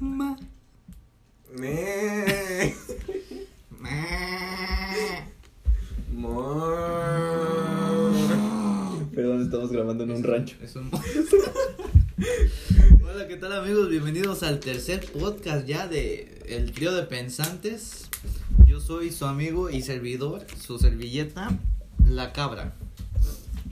Ma. Me. Mo. Perdón, estamos grabando en un rancho. Es un... Hola, ¿qué tal amigos? Bienvenidos al tercer podcast ya de El Trío de Pensantes. Yo soy su amigo y servidor, su servilleta, La Cabra.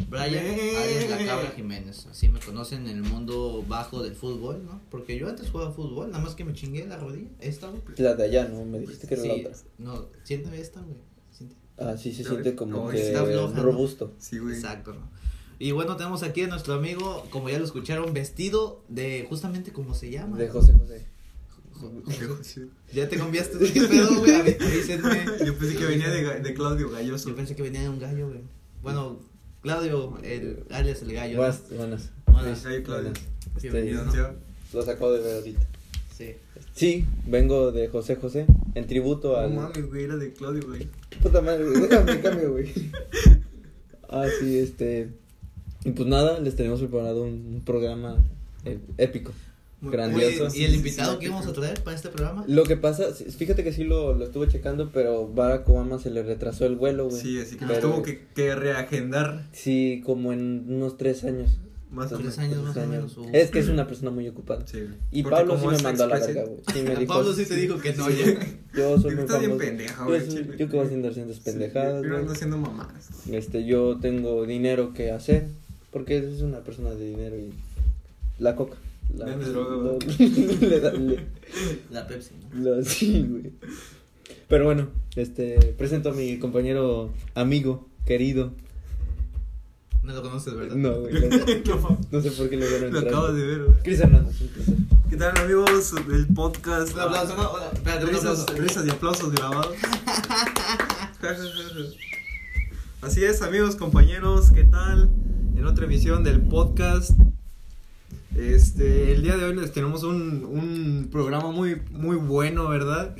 Brian, Bien. alias La Cabra Jiménez. Así me conocen en el mundo bajo del fútbol, ¿no? Porque yo antes jugaba fútbol, nada más que me chingué la rodilla. Esta, güey. La de allá, ¿no? Me dijiste que era la Sí, otra. no, siéntame esta, güey. Siente. Ah, sí, se siente como que está floja, ¿no? robusto. Sí, güey. Exacto, ¿no? Y bueno, tenemos aquí a nuestro amigo, como ya lo escucharon, vestido de justamente como se llama. De José José. Sí. Ya te cambiaste, ¿qué pedo, güey? Yo pensé que venía de, de Claudio Galloso. Yo pensé que venía de un gallo, güey. Bueno, Claudio, el alias el gallo. ¿no? Buenas, buenas. Buenas. Claudio. Este, Bienvenido, ¿no? Los acabo de ver ahorita. Sí. Sí, vengo de José José en tributo No al. mames, güey, era de Claudio, güey. Puta madre, güey, déjame cambio, güey. Ah, sí, este. Y pues nada, les tenemos preparado un, un programa eh, épico. Grandioso. Oye, ¿Y el invitado que íbamos a traer para este programa? Lo que pasa, sí, fíjate que sí lo, lo estuve checando, pero Barack Obama se le retrasó el vuelo, güey. Sí, así que Pero- tuvo que, que reagendar Sí, como en unos tres años. más o Tres menos. años más o menos. uh. Es que es una persona muy ocupada. Sí. Y Porque Pablo sí me mandó a la verga, güey. Sí, me dijo. Pablo sí te dijo que no, ya. Yo soy muy famoso. pendeja, Yo, soy- yo que voy haciendo haciendo pendejadas, Sí, yo ando haciendo mamadas. Este, yo tengo dinero que hacer. Porque es una persona de dinero y. La coca. La, Vende droga, La Pepsi, sí, güey. Pero bueno, este, presento a mi compañero, amigo, querido. No lo conoces, ¿verdad? No, güey. No, sé por qué lo vieron Lo entrar. acabo de ver, güey. Cris Hernández. ¿Qué tal, amigos del podcast? Un aplauso, ¿no? Hola, Espérate, un Risas, aplauso. risas y aplausos grabados. Así es, amigos, compañeros, ¿qué tal? En otra emisión del podcast. Este, el día de hoy les tenemos un, un programa muy, muy bueno, ¿verdad?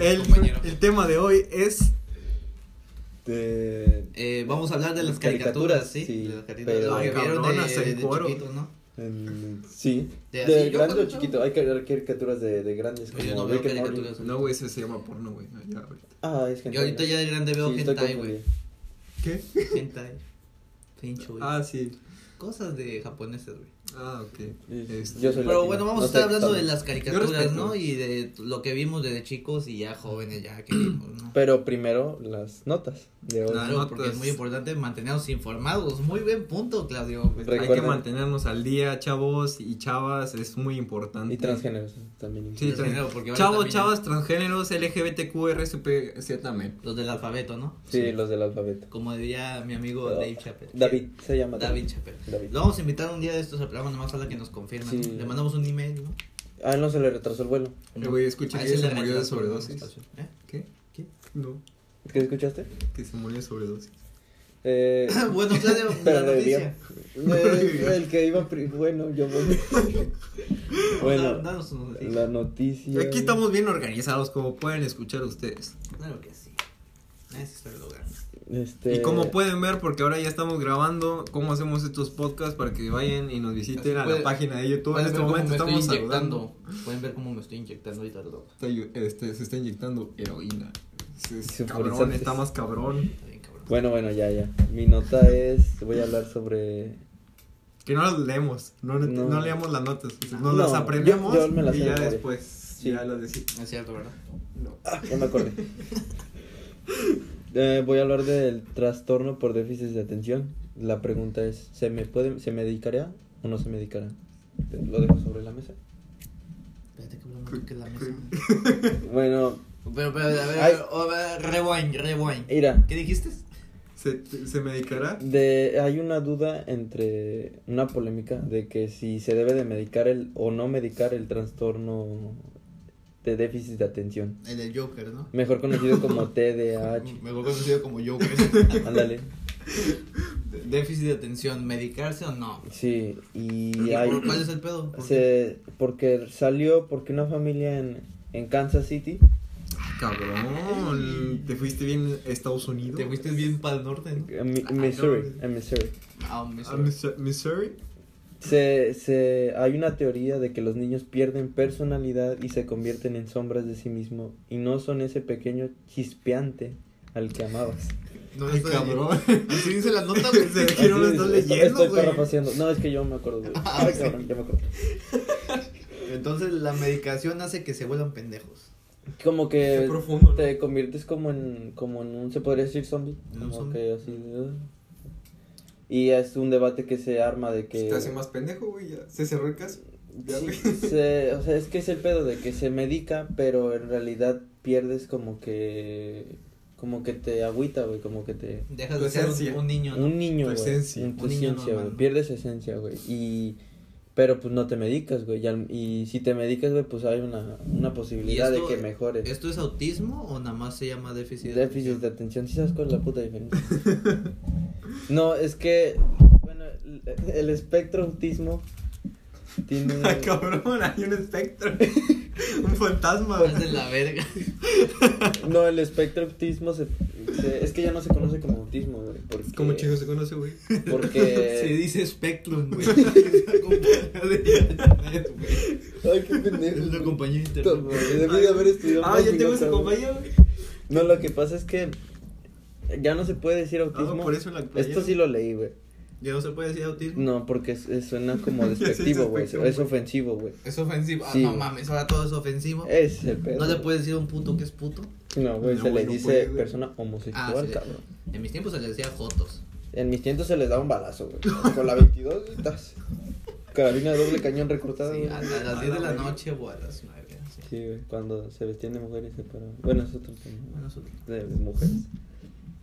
El, el tema de hoy es De. Eh, vamos a hablar de las caricaturas, Caricaturas, ¿sí? sí, de las caricaturas pero- lo que Ay, vieron cabronas, de, en de cuero. chiquitos, ¿no? en- sí. De grande o chiquito. Hay car- caricaturas de, de grandes. Yo como no veo caricaturas. Güey, ese se llama porno, güey. Ah, es que. Yo ahorita ya de grande veo Sí, hentai, güey. ¿Qué? Hentai. Güey. Ah, sí. Cosas de japoneses, güey. Ah, ok. Sí, Este, yo soy Pero latino. bueno, vamos No a estar hablando de las caricaturas. ¿no? Y de lo que vimos desde chicos y ya jóvenes ya que vimos, ¿no? Pero primero las notas de hoy. Claro, porque notas. es muy importante mantenernos informados. Muy buen punto, Claudio. Re- Hay que mantenernos al día, chavos y chavas, es muy importante. Y transgéneros también. Sí, Transgénero, porque ahora Chavos, también chavas, transgéneros, LGBTQ, RSP, también. Los del alfabeto, ¿no? Sí, los del alfabeto. Como diría mi amigo Pero- Dave Chappelle. David, se llama David Chappelle. David. Lo vamos a invitar un día de estos al programa, nomás falta que nos confirmen. Le mandamos un email, ¿no? A él no se le retrasó el vuelo. Eh, güey, escucha A que se le murió de la sobredosis. ¿Eh? ¿Qué? ¿Qué? No, ¿Qué escuchaste? que se murió de sobredosis. Eh, bueno, Claudio, la pero noticia. eh, el que iba pri- bueno, yo voy. bueno, Danos una noticia. la noticia. Aquí estamos bien organizados, como pueden escuchar ustedes. Claro que sí. Ese es el lugar. Este, Y como pueden ver, porque ahora ya estamos grabando cómo hacemos estos podcasts para que vayan y nos visiten a la página de YouTube. En este momento estamos inyectando. saludando. Pueden ver cómo me estoy inyectando ahorita. Está este, se está inyectando heroína. Es, es Sulfurizantes. cabrón, está más cabrón. Está bien, cabrón. Bueno, bueno, ya, ya. Mi nota es. Voy a hablar sobre. Que no las leemos, no, no. No. leamos las notas, nos No, las aprendemos yo- yo me las y ya memoria. después Sí. ya las decimos. Es cierto, ¿verdad? No. Ah, ya me acordé. Eh, voy a hablar del trastorno por déficit de atención. La pregunta es: ¿se me puede, se medicará o no se medicará? Lo dejo sobre la mesa. Espérate que me toque la mesa. Bueno, Pero, pero, a ver, Ay. a ver, rewind, rewind. mira, ¿Qué dijiste? ¿Se, se medicará? de, hay una duda entre una polémica de que si se debe de medicar el o no medicar el trastorno de déficit de atención, El del Joker, ¿no? mejor conocido como TDAH. Mejor conocido como Joker. Ándale. Déficit de atención, ¿medicarse o no? Sí, y hay ¿Por- ¿Cuál es el pedo? Se, porque salió porque una familia en, en Kansas City cabrón. Te fuiste bien a Estados Unidos. Te fuiste bien para el norte, ¿no? En Mi- Missouri, en Missouri. Ah, a Missouri. Missouri. Missouri. Se, se, hay una teoría de que los niños pierden personalidad y se convierten en sombras de sí mismos y no son ese pequeño chispeante al que amabas. No, Ay, estoy- cabrón. Así dice la nota, güey. Se ve que no lo estás leyendo, Estoy güey. parafraseando. No, es que yo me acuerdo, güey. Ah, Ay, sí. cabrón, ya me acuerdo. Entonces la medicación hace que se vuelvan pendejos. Como Qué que profundo. ¿no? te conviertes como en, como en un, se podría decir zombie. Como zombie. que así. Y es un debate que se arma de que... Te hace más pendejo, güey. Ya se cerró el caso. Sí, se- o sea, es que es el pedo de que se medica, pero en realidad pierdes como que como que te agüita, güey, como que te Dejas de ser un, un niño, ¿no? un niño, Tu güey, esencia. un- tu Un niño güey, pierdes esencia, güey, y pero pues no te medicas, güey, y, al- y si te medicas, güey, pues hay una, una posibilidad esto- de que mejores. ¿Esto es autismo o nada más se llama déficit? de Déficit de atención? atención, ¿sí sabes cuál es la puta diferencia? no, es que, bueno, el, el espectro autismo tiene... Ay, cabrón, hay un espectro. un fantasma. Es de la verga. No, el espectro autismo se, se- es que ya no se conoce como autismo, güey, porque... ¿Cómo chico se conoce, güey? Porque... Se dice Spectrum, güey. Ay, qué pendejo. Es compañía de Puta internet. Debí de haber estudiado Ah, ya tengo esa compañía, güey. No, lo que pasa es que ya no se puede decir autismo. Ah, por eso la Esto sí lo leí, güey. ¿Ya no se puede decir autismo? No, porque es- es- suena como despectivo, güey. Es güey. ofensivo, güey. Es ofensivo. Ah, Sí, no güey. mames, ahora todo es ofensivo. Es el pedo. ¿No le güey. puedes decir a un puto que es puto? No, güey, No, se güey, le no dice puede, güey. persona homosexual, Ah, sí. cabrón. En mis tiempos se les decía jotos. En mis tientos se les da un balazo, güey. Con la 22, güey, tas. Carabina de doble cañón recortada, Sí, güey. a, a las A 10 de la noche o a las 9. Sí. Sí, güey, cuando se vestían de mujeres se paraban. Bueno, es otro tema. Bueno, De, de mujeres.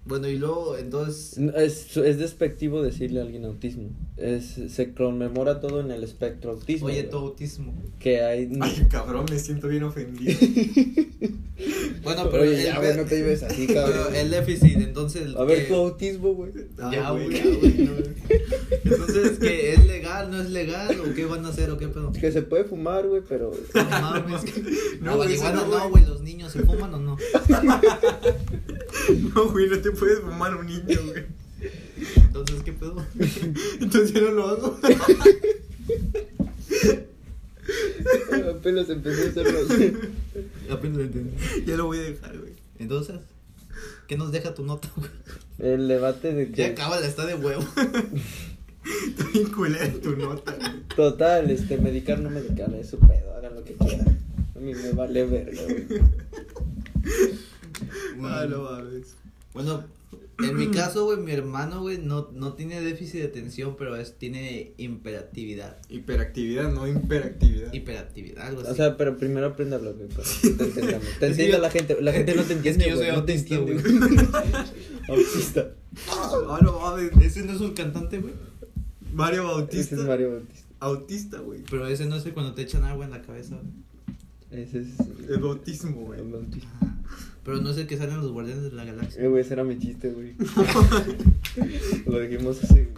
Bueno, y luego, entonces. Es, es despectivo decirle a alguien autismo. Es, se conmemora todo en el espectro autismo. Oye, tu autismo. Que hay. Ay, cabrón, me siento bien ofendido. Bueno, pero. Oye, el, ya, güey, no te lleves así, pero cabrón. el déficit, entonces. A ver que- tu autismo, güey. Ya, güey, ya, güey, no. Entonces, ¿que es legal, no es legal? ¿O qué van a hacer o qué pedo? Que se puede fumar, güey, pero. No mames. No, No, güey, no, güey. Los niños se fuman o no. No, güey, no te puedes fumar un niño, güey. Entonces, ¿qué pedo? Entonces yo no lo hago. Apenas empecé a hacerlo. Apenas lo entendí. Ya lo voy a dejar, güey. Entonces, ¿qué nos deja tu nota, güey? El debate de Ya que. acaba la está de huevo. Está bien culera tu nota, güey. Total, este, medicar, no medicar, es su pedo, hagan lo que quieran. A mí me vale verga, güey. Ah, no mames. Bueno, en mi caso, güey, mi hermano, güey, no, no tiene déficit de atención, pero es, tiene imperatividad. Hiperactividad, no imperactividad. Hiperactividad, algo así. O sea, pero primero aprende a hablar, güey, para que te entendamos. Te la gente, la gente no te Es entiende, que yo soy no te autista, entiende, güey. Autista. Ah, no mames. ese no es un cantante, güey. Mario Ese Bautista. es Mario Bautista. Autista, güey. Pero ese no es el cuando te echan agua en la cabeza, güey. Ese es. El bautismo, güey. el Bautista. Pero no es el que salen los guardianes de la galaxia. Eh, güey, ese era mi chiste, güey. Lo dijimos hace.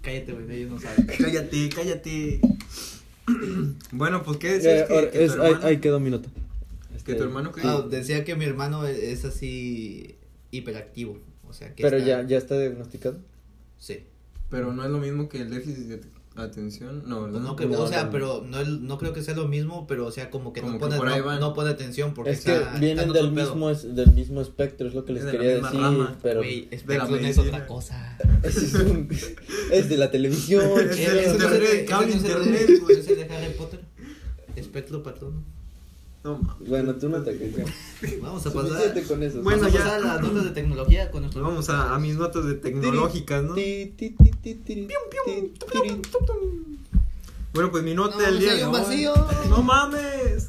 Cállate, güey, ellos no saben. Cállate, cállate. bueno, pues qué decías que, ahora, que es- tu ahí, hermano, ahí quedó mi nota. que Este, tu hermano que Ah, decía que mi hermano e- es así hiperactivo. O sea, que Pero está- ya, ya está diagnosticado. Sí. pero no es lo mismo que el déficit de atención, no, ¿verdad? No, que- No, o sea, pero no, no creo que sea lo mismo, pero o sea, como que Como no que pone, ahí no, no pone atención porque es que está, vienen en del mismo, es- del mismo espectro, es lo que les Es de la quería decir. rama. Pero Güey, de la Spectrum es otra cosa. es, un- es de la televisión. Es de de- de- de Harry Potter. Espectro patrón. No mames. Bueno, tú no te quejas. Vamos a pasar. Con eso. Bueno, vamos a ya. pasar a las notas de tecnología con nuestro. Vamos a, a mis notas de tecnológicas, ¿no? Bueno, pues mi nota No, del día hoy- vacío. No mames.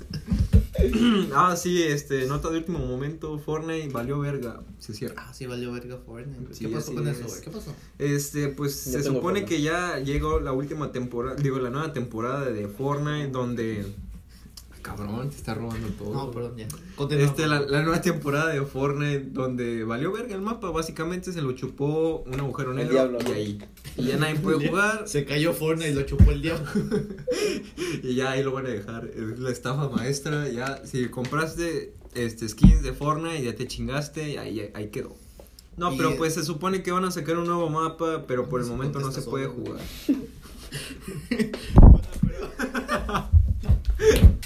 ah, sí, este, nota de último momento, Fortnite valió verga, se cierra. Ah, sí, valió verga Fortnite. Sí, ¿Qué pasó con es. eso, güey? ¿Qué pasó? Este, pues se supone Fortnite. que ya llegó la última temporada, digo, la nueva temporada de Fortnite donde cabrón, te está robando todo. No, perdón, ya. Este, la, la nueva temporada de Fortnite donde valió verga el mapa, básicamente se lo chupó un agujero El negro diablo, y ahí. Y ya nadie puede jugar Se cayó Fortnite y lo chupó el diablo. y ya ahí lo van a dejar. Es la estafa maestra, ya si compraste este, skins de Fortnite, ya te chingaste y ahí, ahí quedó. No, Y- pero pues se supone que van a sacar un nuevo mapa, pero por el momento no se puede solo, jugar.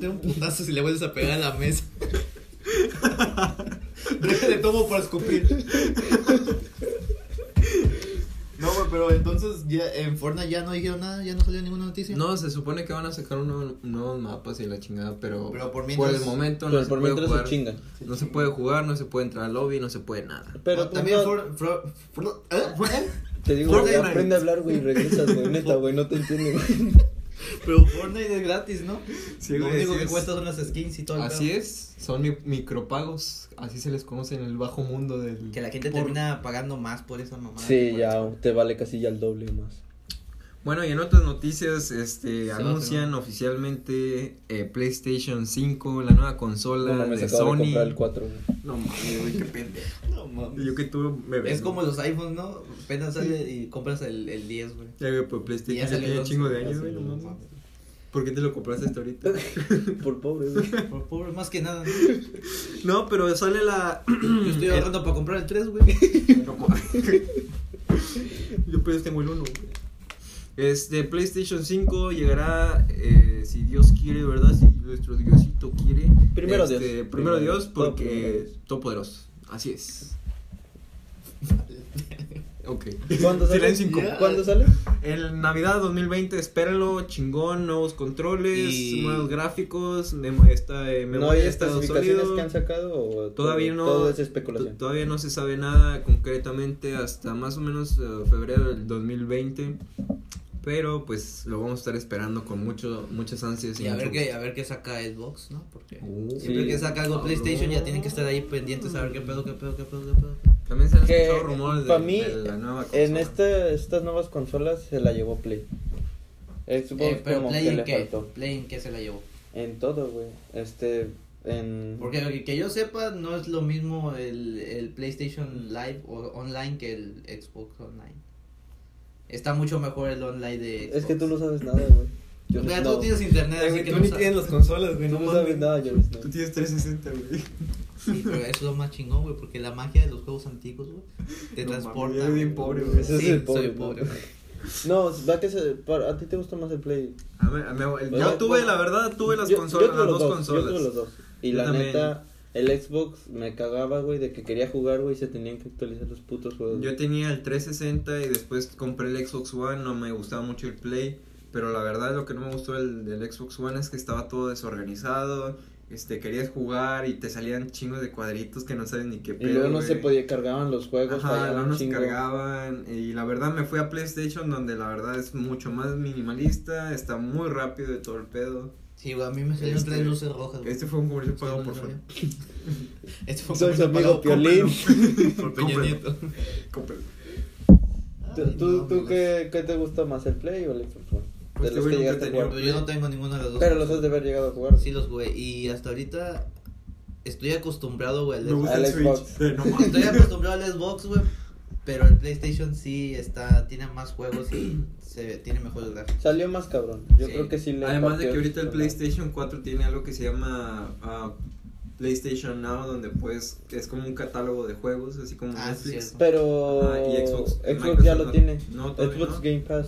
Te un putazo si le vuelves a pegar a la mesa. Déjale tomo para escupir. No, güey, pero entonces ya en Fortnite ya no dijeron nada, ya no salió ninguna noticia. No, se supone que van a sacar unos nuevos mapas y la chingada, pero, Pero por el momento no se por puede se jugar. chingan. No se puede jugar, no se puede entrar al lobby, no se puede nada. Pero también no- For- For- For- ¿eh? te digo, güey, aprende a hablar, güey, regresas, güey, neta, güey, no te entiendo, güey. Pero Fortnite es gratis, ¿no? Sí, Lo único que es. cuesta son las skins y todo el Así pedo. es, son mi- micropagos, así se les conoce en el bajo mundo del... Que la gente por- termina pagando más por esa mamada. Sí, ya eso. te vale casi ya el doble más. Bueno, y en otras noticias, este, a anuncian hacer, ¿no? oficialmente eh, PlayStation 5, la nueva consola No mames, de acabo de Sony. comprar el 4, güey. No mames, güey, qué pendejo. No mames. Yo que tú me Es ves. como los iPhones, ¿no? Apenas sale y compras el, el 10, güey. Ya, güey, pues PlayStation ya, salió tiene el un chingo de 11, años, güey, no no mames. ¿Por qué te lo compraste hasta ahorita? Por pobre, güey. Por pobre, más que nada. no, pero sale la... Yo estoy ahorrando para comprar el 3, güey. No mames. Yo pues tengo el 1. Este PlayStation 5 llegará, eh, si Dios quiere, ¿verdad? Si nuestro Diosito quiere. Primero Este, Dios. Primero Dios, porque todopoderoso. Así es. Ok. ¿Cuándo sale? Incómodo. ¿Cuándo sale? El Navidad 2020, espérenlo, chingón, nuevos controles, Y- nuevos gráficos, esta, eh, ¿No memoria hay de estado especificaciones sólido. que han sacado o Todavía todo, no. todo es especulación? Todavía no se sabe nada concretamente hasta más o menos eh, febrero del 2020. Pero pues lo vamos a estar esperando con mucho, muchas ansias. Y a ver qué, a ver qué saca Xbox, ¿no? Porque Uh, siempre sí, que saca algo cabrón. PlayStation ya tienen que estar ahí pendientes a ver qué pedo, qué pedo, qué pedo, qué pedo. También se han Que, escuchado rumores de, pa' mí, de la nueva En consola. este, estas nuevas consolas se la llevó Play. Xbox Eh, pero como Play que en le qué? faltó. Play en qué se la llevó. En todo, güey. Este, en... Porque que- que yo sepa, no es lo mismo el, el PlayStation Live o online que el Xbox Online. Está mucho mejor el online de Xbox. Es que tú no sabes nada, güey. Yo Mira, no, tú tienes internet, Eh, así que tú no ni sabes. tienes las consolas, güey. tú No sabes nada, yo no. Tú tienes 360, güey. Sí, pero eso es lo más chingón, güey, porque la magia de los juegos antiguos, güey, te No transporta. eres bien güey. pobre, güey. Es Sí, el pobre, soy ¿no? pobre. güey. No, va que se, para- a ti te gusta más el Play. A mí- a mí- yo tuve, la verdad, tuve las Yo- consolas, yo tuve las dos, Yo consolas. tuve los dos. Y Yo la también. neta, el Xbox me cagaba, güey, de que quería jugar, güey, y se tenían que actualizar los putos juegos. Yo tenía el 360 y después compré el Xbox One, no me gustaba mucho el Play, pero la verdad lo que no me gustó del, del Xbox One es que estaba todo desorganizado, este, querías jugar y te salían chingos de cuadritos que no sabes ni qué y pedo, luego no se podía, cargaban los juegos, Ajá, no chingo. cargaban y la verdad me fui a PlayStation donde la verdad es mucho más minimalista, está muy rápido de todo el pedo. Sí, güey, a mí me salieron Este- tres luces rojas, güey. Este fue un comercial Sí, pagado no por sabía. Este fue un comercial amigo pagado Piolín. por Peña. Nieto. Cómpralo. ¿Tú, tú, no, tú qué, qué te gusta más, el Play o el Xbox? Pues de los que llegaste a jugar. Yo no tengo ninguna de las dos. Pero los has de haber llegado a jugar. Sí los güey, y hasta ahorita estoy acostumbrado, güey, al Xbox. Switch. Eh, no mames. Estoy acostumbrado al Xbox, güey, pero el PlayStation sí está, tiene más juegos y se tiene mejores gráficos. Salió más cabrón. Yo Sí. creo que sí le Además de que ahorita el PlayStation 4 tiene algo que se llama ah, PlayStation Now, donde pues es como un catálogo de juegos, así como Ah, sí, Netflix. cierto. Pero y Xbox. Xbox ya lo tiene. no, Xbox no. Game Pass.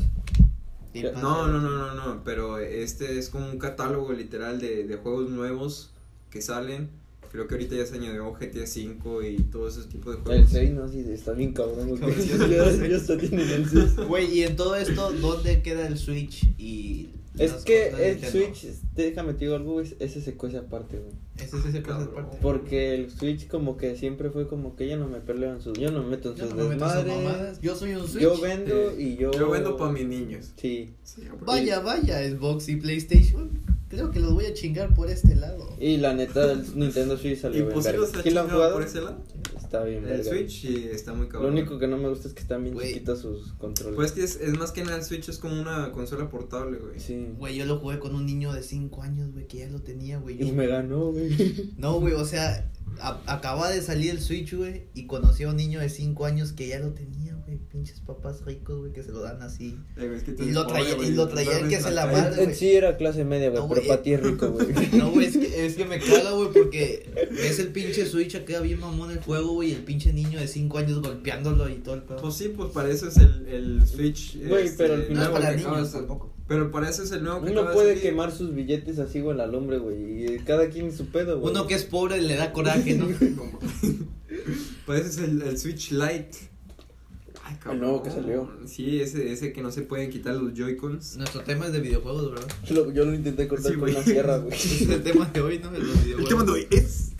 Sí. No, no, no, no, no, pero este es como un catálogo literal de, de juegos nuevos que salen. Creo que ahorita ya se añadió GTA 5 y todo ese tipo de El juegos. 6, no, sí, está bien cabrón. güey. Cabrón, ya, ya ya, ya hasta tienen el 6. Güey, y en todo esto, ¿dónde queda el Switch y Es que el Nintendo? Switch, déjame te digo algo, se cuece aparte, güey. Ese es ese cosa Cabrón. aparte. Porque el Switch como que siempre fue como que yo no me peleo en sus, yo no me meto en Yo sus no me meto en esas desmadres. mamadas. Yo soy un Switch. Yo vendo Eh, y yo... Yo vendo para mis niños. Sí. Sí. Vaya, vaya, Xbox y PlayStation. Creo que los voy a chingar por este lado. Y la neta, el Nintendo Switch ¿Y salió bien pues los ha ¿Sí lo han chingado jugado? por ese lado? Está bien El verga. Switch sí está muy Lo cabrón. único que no me gusta es que están bien Güey. chiquitos sus controles. Pues que es, es más que nada el Switch es como una consola portable, güey. Sí. Güey, yo lo jugué con un niño de 5 años, güey, que ya lo tenía, güey. Yo- Y me ganó, güey. No, güey, o sea, a- acaba de salir el Switch, güey, y conocí a un niño de 5 años que ya lo tenía, güey. Pinches papás ricos, güey, que se lo dan así. Eh, es que Y lo pobre, traía- güey, y lo tú traía el duermes que se la madre. Sí era clase media, güey, No, pero güey. para ti es rico, güey. No, güey, es que, es que me caga, güey, porque ves el pinche Switch acá bien mamón el juego, güey, y el pinche niño de 5 años golpeándolo y todo el pedo. Pues sí, pues para eso es el, el Switch. Güey, este, pero al no es final- para niños tampoco. Pero para eso es el nuevo que Uno puede quemar sus billetes así, güey, en la lumbre, güey. Y cada quien su pedo, güey. Uno que es pobre le da coraje, ¿no? Como- Para eso es el, el Switch Lite. Ay, El nuevo que salió. Sí, ese, ese que no se pueden quitar los Joy-Cons. Nuestro tema es de videojuegos, ¿verdad? Lo- yo lo intenté cortar Sí, con una sierra, güey. Es el tema de hoy, ¿no? De los videojuegos. El tema de hoy es.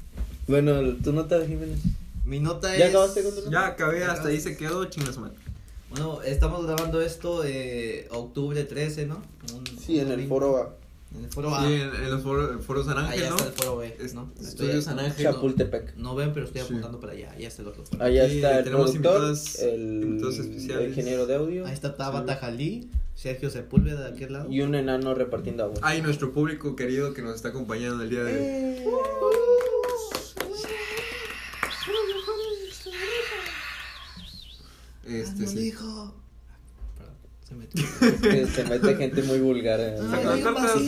Bueno, tu nota, Jiménez. Mi nota ¿Ya es... acabaste con tu nota? Ya acabé, hasta ahí se quedó, chingas madre. Bueno, estamos grabando esto eh, octubre 13, ¿no? Un- Sí, en un el domingo. foro. En el foro A. Sí, en, en los foros, foros San Ángel, Allá ¿no? está el foro B, Es- ¿no? Estudio San Ángel. Chapultepec. No ven, pero estoy Sí. apuntando para allá. Allá está el otro foro. Allá Sí, está el tenemos productor, invitados- el, invitados especiales. el ingeniero de audio Ahí está Tabata Jalí, Sergio Sepúlveda de aquel lado. y un enano repartiendo agua. Hay nuestro público querido que nos está acompañando el día de hoy. Eh. Este, sí. hijo. Se metió. Que se mete gente muy vulgar. eh. Ay.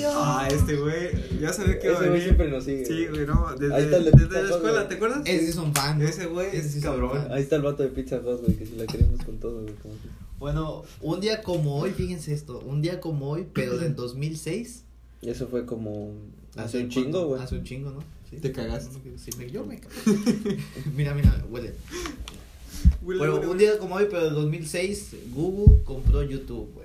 Ah, este güey, ya sabía que iba a Ese güey venir. siempre nos sigue. Sí, güey, no, desde, Ahí está el de desde la escuela, güey. ¿te acuerdas? Ese es un fan. Ese güey Ese es cabrón. Ahí está el vato de Pizza Hut, güey, que si la queremos con todo, güey. como Bueno, un día como hoy, fíjense esto, un día como hoy, pero del 2006. Y eso fue como hace un chingo, güey. Hace un chingo, ¿no? Sí. Te cagaste. Sí, me, yo me cagué. mira, mira, huele. Bueno, un día como hoy, pero del 2006, Google compró YouTube, güey.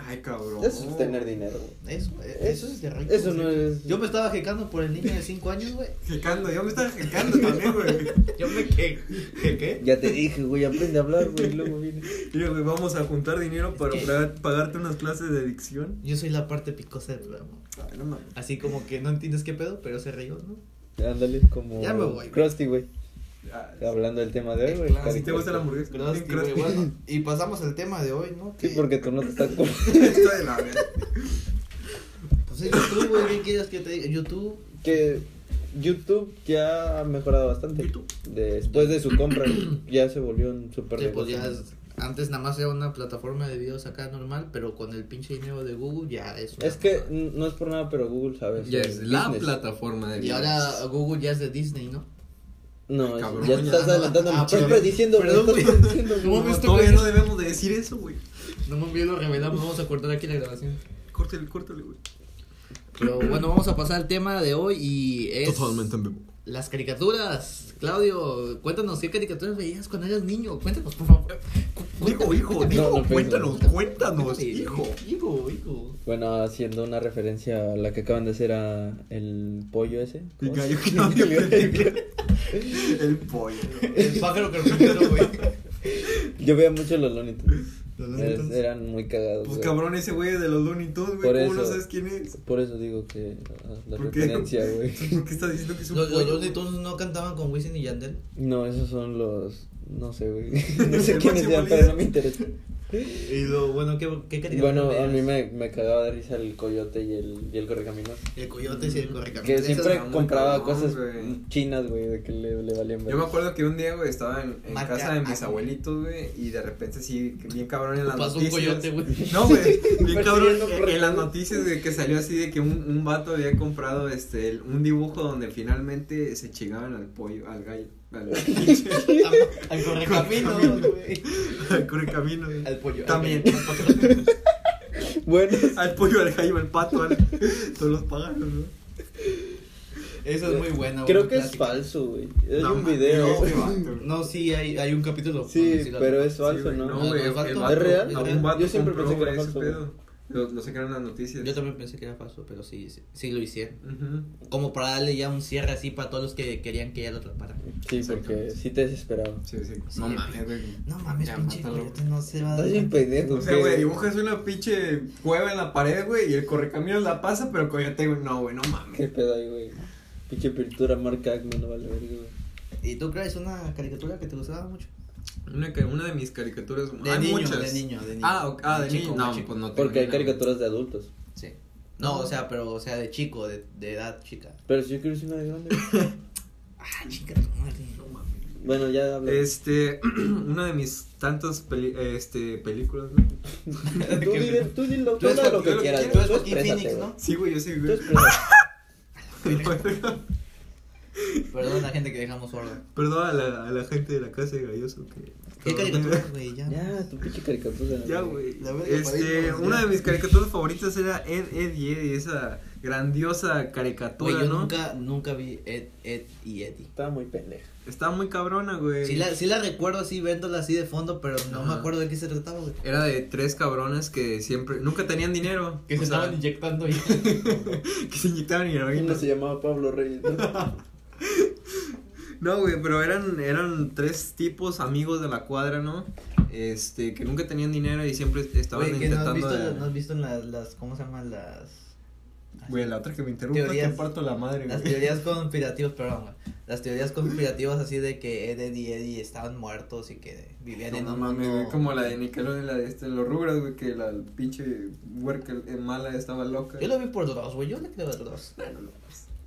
Ay, cabrón. Eso es tener dinero, güey. Eso, eso es de rico. Eso no es- Yo me estaba jecando por el niño de 5 años, güey. Jecando, yo me estaba jecando también, güey. Yo me que ¿Qué? Ya te dije, güey, aprende a hablar, güey, y luego viene. Mira, güey, vamos a juntar dinero para que- pagar- pagarte unas clases de dicción. Yo soy la parte picosa del programa. Ay, no mames. Así como que no entiendes qué pedo, pero se rió, ¿no? Ándale, como Ya me voy, güey. Krusty, güey. Ah, Hablando del tema de hoy, güey. Claro, si te gusta la hamburguesa. Crusty, bien crusty. güey, bueno, y pasamos al tema de hoy, ¿no? Sí, Que, porque tu nota está cool. Esto de la verga. Pues es YouTube, güey, ¿qué quieres que te diga? YouTube. que YouTube ya ha mejorado bastante. YouTube. Después de su compra, ya se volvió un super que, pues, ya es- antes nada más era una plataforma de videos acá normal, pero con el pinche dinero de Google ya es una Es que no es por nada, pero Google sabe. Ya es la business. plataforma de Y ahora Google ya es de Disney, ¿no? No, Cabrón, ya ya- estás no, adelantando. ah, estás perdón. prediciendo, güey, Perdón, güey. No mames, esto todavía no debemos de decir eso, güey. No me olvido, lo revelamos, vamos a cortar aquí la grabación. Córtale, córtale, güey. Pero bueno, vamos a pasar al tema de hoy y es Totalmente en vivo. Las caricaturas. Claudio, cuéntanos qué caricaturas veías cuando eras niño. Cuéntanos, por favor. Hijo, hijo, no, cuéntanos, cuéntanos, hijo. Hijo, hijo. Bueno, haciendo una referencia a la que acaban de hacer a el pollo ese. El ¿Cómo gallo que no El pollo. El pájaro carpintero, güey. Yo veía mucho los Looney Tunes. Los Looney Es- Tunes. Eran muy cagados. Pues güey. cabrón, ese güey de los Looney Tunes, güey. Por ¿Cómo no eso. sabes quién es? Por eso digo que ah, la ¿Por qué? referencia, güey. ¿Por qué estás diciendo que es un Los? Looney Tunes no cantaban con Wisin y Yandel. No, esos son los. No sé, güey. No sé quiénes líder. pero no me interesa. Y lo bueno, ¿qué, qué caricatura Bueno, a mí me, me cagaba de risa el coyote y el, y el correcaminos. El coyote y el correcaminos. Que siempre compraba cabrón, cosas güey. chinas, güey, de que le, le valían ver. Yo me acuerdo que un día, güey, estaba en, en Marca casa de mis abuelitos, güey, y de repente sí, bien cabrón en las Pasó un noticias. coyote, güey. No, güey, bien cabrón en, en las noticias de que salió así de que un, un vato había comprado este el- un dibujo donde finalmente se chingaban al pollo, al gallo, al, Al correcaminos, güey. al correcamino, güey. Al pollo. También. Bueno, al pollo, al gallo, al pato, al, todos los pájaros, ¿no? Eso es muy bueno. creo que es falso, güey. Hay No, un video. no, sí, hay, hay un capítulo. Sí, pero es Sí, falso, güey, ¿no? No, güey, ¿Es real? Yo siempre pensé que era falso. Lo, lo sacaron las noticias. Yo también pensé que era falso, pero sí, sí, sí lo hicieron. Como para darle ya un cierre así para todos los que querían que ya lo atraparan. Sí, porque sí te desesperaba. Sí, sí. Sí, No mames, güey. No mames, Ya, pinche no se va a dar. Estás bien pendejo. O sea, ¿qué? güey, dibujas una pinche cueva en la pared, güey, y el correcaminos la pasa, pero coyote, güey, no, güey, no ¿Qué mames. pedo ahí, güey? Pinche pintura marca no vale verga, güey. ¿Y tú crees una caricatura que te gustaba mucho? Una, una de mis caricaturas, De hay niño, muchas. de niño, de niño. Ah, ok, ah, de chico, niño. muy No, chico. pues no tengo Porque hay caricaturas de adultos. Sí. No, o sea, pero, o sea, de chico, de, de edad chica. Pero si yo quiero decir una de grande. Ah, chica, tu madre. No mames. Bueno, ya. Este, una de mis tantas peli- este, películas, ¿no? Tú dile, tú dilo, Tú eres lo que tú quieras. eres Joaquín exprésate, Phoenix. ¿no? Sí, güey, yo sí, Tú güey. Perdón a la gente que dejamos sorda. Perdón a la, a la gente de la casa de Galloso que... ¿Qué caricatura, güey? Ya. Ya, tu pinche caricatura. Ya, güey. Este, una de mis caricaturas favoritas era Ed, Ed y Eddie, esa grandiosa caricatura, Güey, yo ¿no? nunca, nunca vi Ed, Ed y Eddie. Estaba muy pendeja. Estaba muy cabrona, güey. Sí la, sí la recuerdo así, viéndola así de fondo, pero no me acuerdo de qué se trataba, güey. Era de tres cabrones que siempre, nunca tenían dinero. Que se sea, estaban inyectando ahí. que se inyectaban heroína. Uno se llamaba Pablo Reyes. ¿no? No, güey, pero eran, eran tres tipos amigos de la cuadra, ¿no? Este, que nunca tenían dinero y siempre estaban Güey, que no has intentando. visto, de- no has visto en las, las, ¿cómo se llaman las? Güey, la otra que me interrumpa Teorías. te parto la madre, Las güey. teorías conspirativas, perdón, güey. Las teorías conspirativas así de que Ed, Ed y Eddie estaban muertos y que vivían en No un mames, mundo- como la de Nickelodeon, la de este, los rubros, güey, que la pinche huerca mala estaba loca. Yo lo vi por dos, güey, yo le creo a dos.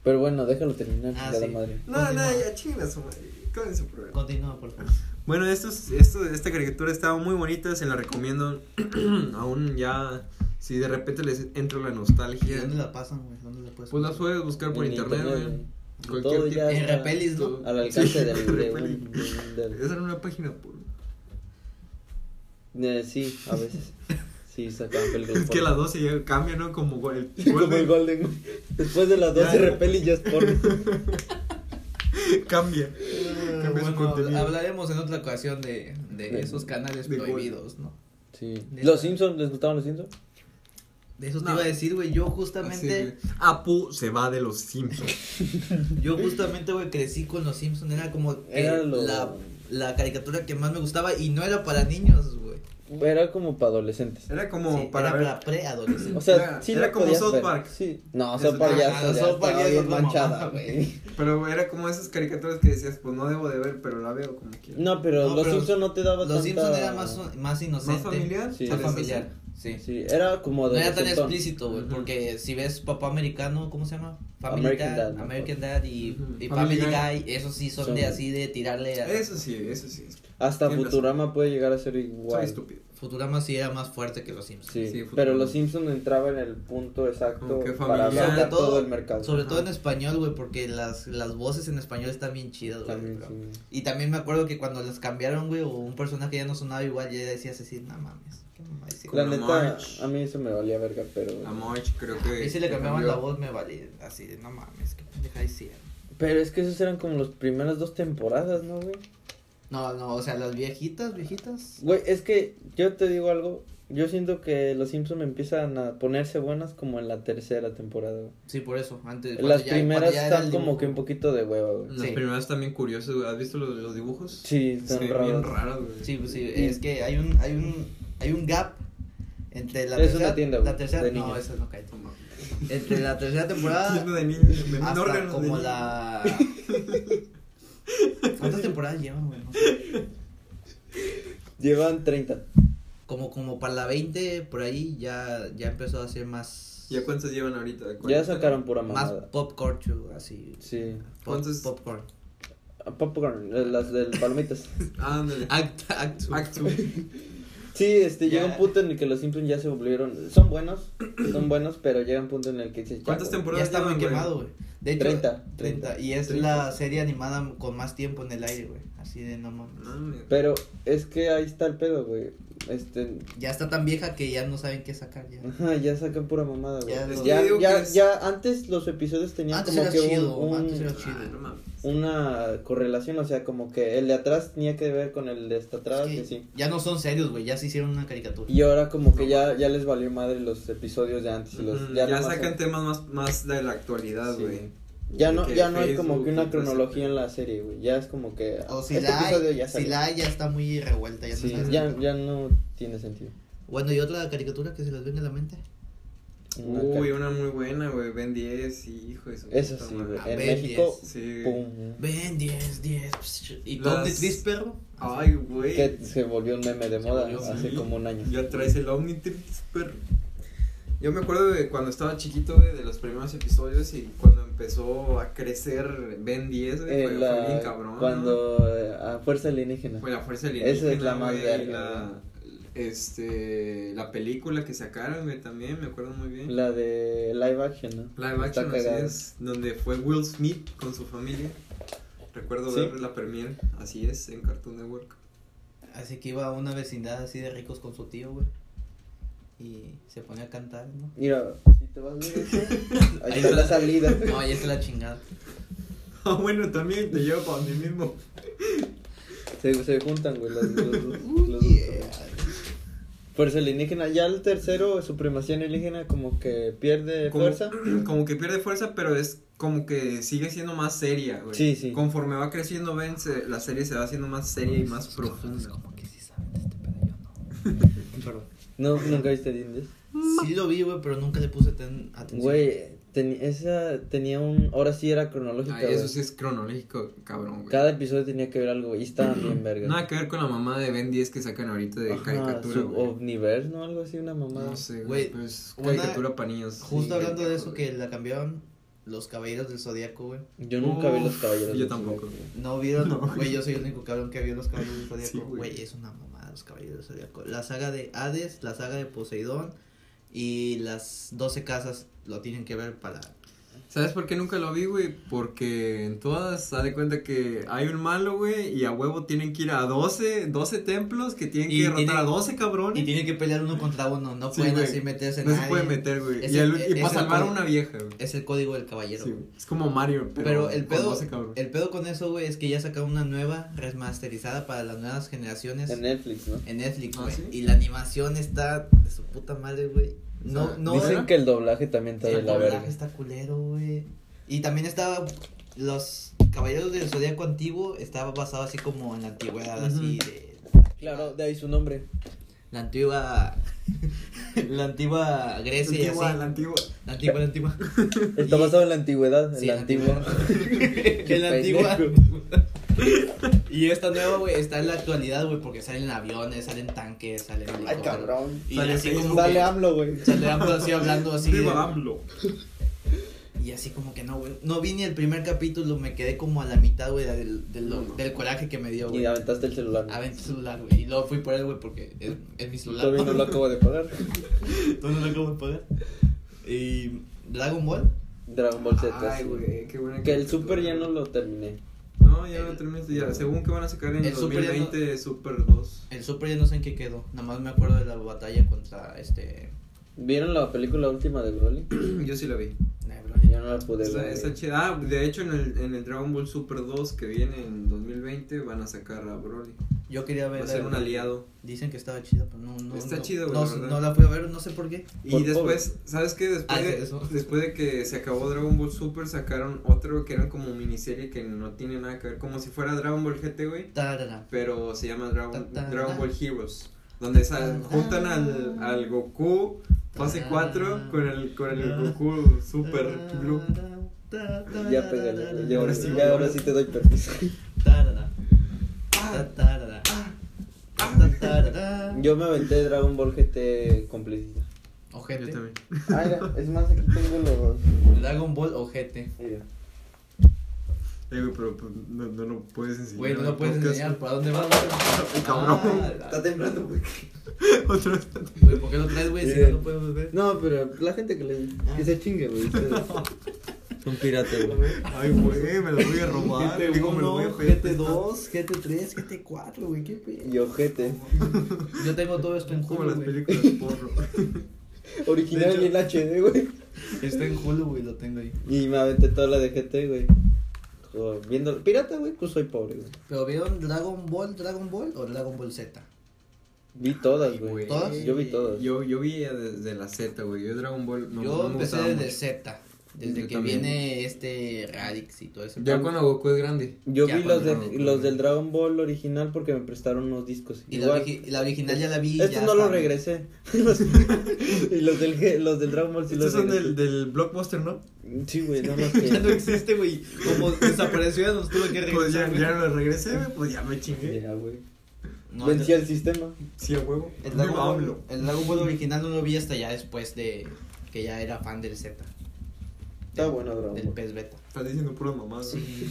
Pero bueno, déjalo terminar, Ah, sí. madre. No, no, Continúa. ya chinga su madre. Con su programa. Continúa, por favor. Bueno, estos, esto, esta caricatura estaba muy bonita, se la recomiendo. Aún ya, si de repente les entra la ¿Y nostalgia, dónde la pasan, güey? ¿Dónde la puedes pues las pasar? puedes buscar por En internet, güey. Cualquier Todo tipo- En Repelis, ¿no? Al alcance Sí, del, de, Repelis. un, de un- del- Esa era una página por... Eh, sí, a veces. Sí, sacaban películas. Es que las 12 ya cambia, ¿no? Como el Como el Golden. Después de las 12 Ya. repeli ya es porno. cambia. Ah, Cambia su bueno, contenido. hablaremos en otra ocasión de, de De- esos canales de prohibidos, ¿no? Sí. Neta. ¿Los Simpsons? ¿Les gustaban los Simpsons? De eso te No. iba a decir, güey. Yo justamente. Apu se va de los Simpsons. yo justamente, güey, crecí con los Simpsons. Era como Era lo- la, la caricatura que más me gustaba y no era para niños. Era como para adolescentes. Era como Sí, para era ver. para preadolescentes. O sea, Era- sí era la como podías South ver. Park. Sí. No, South Park ya, Ah, ya South Park ya es manchada, güey. Pero era como esas caricaturas que decías, pues no debo de ver, pero la veo como quiera. No, pero No, los pero Simpsons no te daban Los tanta... Simpsons era más, más inocente. ¿Más familiar? Sí. Más ¿Parece familiar, sí. Sí, era como No era tan explícito, güey, porque si ves Papá Americano, ¿cómo se llama? Family American Dad. American Dad y, y Family. Guy, esos sí son, Son- de así de tirarle a... Eso sí, eso sí. Hasta Futurama puede llegar a ser Soy igual. estúpido. Futurama sí era más fuerte que los Simpsons. Sí, Sí, pero los Simpsons entraba en el punto exacto que para Sobre todo- todo el mercado. Sobre Ajá. todo en español, güey, porque las, las voces en español están bien chidas, güey. También, sí. Y también me acuerdo que cuando las cambiaron, güey, o un personaje ya no sonaba igual, ya decías así, no mames, qué mamá hicieron". La neta, March. a mí eso me valía verga, pero... A March creo que. Y si le cambiaban la voz, me valía así de, no mames, qué pendeja hicieron. Pero es que esos eran como las primeras dos temporadas, ¿no, güey? No, no, o sea, las viejitas, viejitas. Güey, es que yo te digo algo. Yo siento que los Simpsons empiezan a ponerse buenas como en la tercera temporada. güey. Sí, por eso, antes. Las ya- primeras están como que un poquito de hueva, güey. Las Sí. primeras también curiosas, güey. ¿Has visto los, los dibujos? Sí, están Sí, raros. bien raros, güey. Sí, pues sí, Y- es que hay un, hay un, hay un gap entre la Es tercera, una tienda, güey, la tercera, de no, niños. esa no cae. No. Entre la tercera temporada de niños, hasta órganos de como niños. la ¿Cuántas temporadas llevan, güey? No sé. Llevan 30. Como como para la 20 por ahí ya ya empezó a hacer más ¿Ya cuántos llevan ahorita? Ya sacaron pura más mamada. pop culture así. Sí. Pop, ¿Cuántos? popcorn. Ah, Popcorn, las del palomitas. Ándale. Act, act, Actu. Sí, este, Ya. llega un punto en el que los Simpsons ya se volvieron. Son buenos, son buenos, pero llega un punto en el que dices. ya, ¿Cuántas güey. temporadas Ya está muy quemado, güey. De hecho, 30, 30. Y es 30. la serie animada con más tiempo en el aire, güey. Así de no. Mames. Pero es que ahí está el pedo, güey. Este. Ya está tan vieja que ya no saben qué sacar ya. Ajá, ya sacan pura mamada, güey. Ya Ya, lo- ya, ya, es- ya antes los episodios tenían Antes como era que un- chido, un- antes era chido. Ah, no una correlación, o sea, como que el de atrás tenía que ver con el de hasta atrás Es y que así. Ya no son serios, güey. Ya se hicieron una caricatura. Y ahora como que ya, ya les valió madre los episodios de antes y los Ujú, ya, Ya, sacan son- temas más, más de la actualidad, Sí. Ya no, ya no hay como que una cronología en la serie, güey. Ya es como que O si este la hay, ya si la hay ya está muy revuelta. Ya no Sí, sabes ya, ya no tiene sentido. Bueno, y otra caricatura que se les venga a la mente. Una Uy, una muy buena, güey. Ben 10 y hijo de su Eso puta sí, güey. Ah, En Ben México, 10. Sí. pum. Ven, 10, 10. psh, ¿Y Las- Tris Perro? Ay, güey. Que se volvió un meme de Se moda volvió, hace Sí. como un año. Ya traes el Omnitrix, perro. Yo me acuerdo de cuando estaba chiquito, güey, de los primeros episodios y cuando empezó a crecer Ben 10, güey, Eh, fue, la- fue bien cabrón. Cuando eh, a fuerza alienígena. Fue la fuerza alienígena. Esa es la más verga, La, este, la película que sacaron, güey, también, me acuerdo muy bien. La de live action, ¿no? Live Está action, así es, donde fue Will Smith con su familia. Recuerdo Sí. ver la premiere, así es, en Cartoon Network. Así que iba a una vecindad así de ricos con su tío, güey. Y se ponía a cantar, ¿no? Mira, si te vas de eso, ahí Ahí está la salida. No, ahí está la chingada. Ah, bueno, también te llevo para mí mismo. Se, se juntan, güey, los, los, los- Uh, los dos. yeah. Fuerza alienígena. Ya el tercero, supremacía alienígena, como que pierde Como, fuerza. como que pierde fuerza, pero es como que sigue siendo más seria, güey. Sí, sí. Conforme va creciendo Ben, se- la serie se va haciendo más seria y más profunda. Como que sí saben de este pedo, yo no. Perdón. No, nunca viste Dindes. Sí lo vi, güey, pero nunca le puse ten- atención. Güey, teni- esa tenía un. Ahora sí era cronológica. Ay, eso sí es cronológico, cabrón, güey. Cada episodio tenía que ver algo, güey, y estaban bien verga. Nada que ver con la mamá de Ben 10 que sacan ahorita de Ajá, caricatura. Omniverse, ¿no? Algo así, una mamada. No sé, Güey. Pues una- caricatura para niños. Justo Sí, hablando de eso, que la cambiaron los caballeros del zodiaco, güey. Yo nunca vi los caballeros. yo del tampoco. Zodiaco, güey. No vieron, No. güey, yo soy el único cabrón que vio los caballeros del Sí, zodiaco. güey. Es una mamada los caballeros del. La saga de Hades, la saga de Poseidón y las 12 casas lo tienen que ver para. ¿Sabes por qué nunca lo vi, güey? Porque en todas se da de cuenta que hay un malo, güey, y a huevo tienen que ir a 12, 12 templos que tienen que Y derrotar tiene- a 12 cabrones. Y tienen que pelear uno contra uno, no Sí, pueden así meterse en No se puede meter, güey. Y, el- y es para salvar a una vieja, güey. Es el código del caballero. Sí. Es como Mario, pero, Pero, el con pedo, 12 cabrones. el pedo con eso, güey, es que ya sacaron una nueva remasterizada para las nuevas generaciones En Netflix, ¿no? en Netflix, ¿Ah, güey. sí? Y la animación está de su puta madre, güey. No, no. Dicen que el doblaje también está de el la doblaje verga. está culero, güey. Y también estaba los Caballeros del Zodíaco antiguo estaba basado así como en la antigüedad, así de Claro, de ahí su nombre. la antigua la antigua Grecia y antigua, así. la antigua. La antigua, la antigua. Está Y- basado en la antigüedad, en Sí, la en la antigua. en la antigua. Y esta nueva, güey, está en la actualidad, güey, porque salen aviones, salen tanques, salen Ay, cabrón. Y Sale así como Sale que- AMLO, güey. Sale AMLO así hablando así. de- Viva AMLO. Y así como que no, güey. No vi ni el primer capítulo, me quedé como a la mitad, güey, del, del, del coraje que me dio, güey. Y aventaste el celular. Aventé el celular, güey. Y luego fui por él, güey, porque es, es mi celular. Todavía no lo acabo de pagar. Todavía no lo acabo de pagar. Y Dragon Ball. Dragon Ball Z. Ay, güey, qué buena Que el. Super ya no lo terminé. No, ya no El- terminaste ya. Según que van a sacar en El Super ya no- 2020 Super 2. El Super ya no sé en qué quedó. Nada más me acuerdo de la batalla contra este. ¿Vieron la película última de Broly? Yo sí la vi. Nebula. Yo no la pude ver. está chida. Ah, de hecho, en el, en el Dragon Ball Super 2 que viene en 2020 van a sacar a Broly. Yo quería ver. Va a ser un aliado. Dicen que estaba chida, pero no. no Está no, chido, güey, No, la no la fui a ver, no sé por qué. Y Por después, ¿sabes qué? Después, Ah, de, eso. después de que se acabó Dragon Ball Super, sacaron otro que eran como miniserie que no tiene nada que ver. Como si fuera Dragon Ball GT, güey. Pero se llama Dragon, Ta, ta, Dragon ta. Ball Heroes. Donde sa- Ta, ta. juntan al, al Goku fase Ta, 4 con el, con el Goku Super Blue. Ya pégale. Ya, ahora sí, Sí, ya ahora sí te doy permiso. Yo me aventé Dragon Ball GT completita. Ojete. Yo también. Ah, mira, es más, aquí tengo los. Dragon Ball ojete. Mira. Eh, güey, pero pues, no, no lo puedes enseñar. Güey, no lo puedes podcast, enseñar. ¿Para dónde vas? Ay, cabrón. Ah, Está temblando, güey. Otra vez. Güey, ¿por qué lo traes, güey? Si Bien. no lo podemos ver. No, pero la gente que le. Que se chingue, güey. ustedes. Son piratas, güey. Ay, güey, me lo voy a robar. Digo, me lo voy a pedir prestado. GT3, GT4, güey, qué pedo. Y ojete. Yo tengo todo esto en Como Hulu, las güey. películas de porro. Original y en HD, güey. Está en Hulu, güey, lo tengo ahí. Y me aventé toda la de GT, güey. Joder, Viendo. Pirata, güey, pues soy pobre, güey. ¿Pero vieron Dragon Ball, Dragon Ball o Dragon Ball Z? Vi todas, güey. ¿Todas? Yo vi todas. Yo, yo vi desde la Z, güey. Yo Dragon Ball no, Yo no me empecé gustaba desde mucho. Z. Desde Yo que también. viene este Radix y todo eso. Ya cuando Goku es grande. Yo Ya vi los, de, los del Dragon Ball original porque me prestaron unos discos. Y la, Igual. origi- la original ya la vi. Estos no los regresé. y los del, G- los del Dragon Ball sí Estos los son del, del Blockbuster, ¿no? Sí, güey, no más Ya no que. existe, güey. Como desapareció, ya nos tuve que Pues ya, regresar. güey. ya lo regresé, güey. Pues ya me chingué. Ya, güey. No, Vencía el, sistema. Sí, a huevo. el Viva Dragon Ball, AMLO. el Dragon Ball original no lo vi hasta ya después de que ya era fan del Z. Está Del- bueno Dragon Del Ball. pez beta. Estás diciendo puras mamadas. Sí,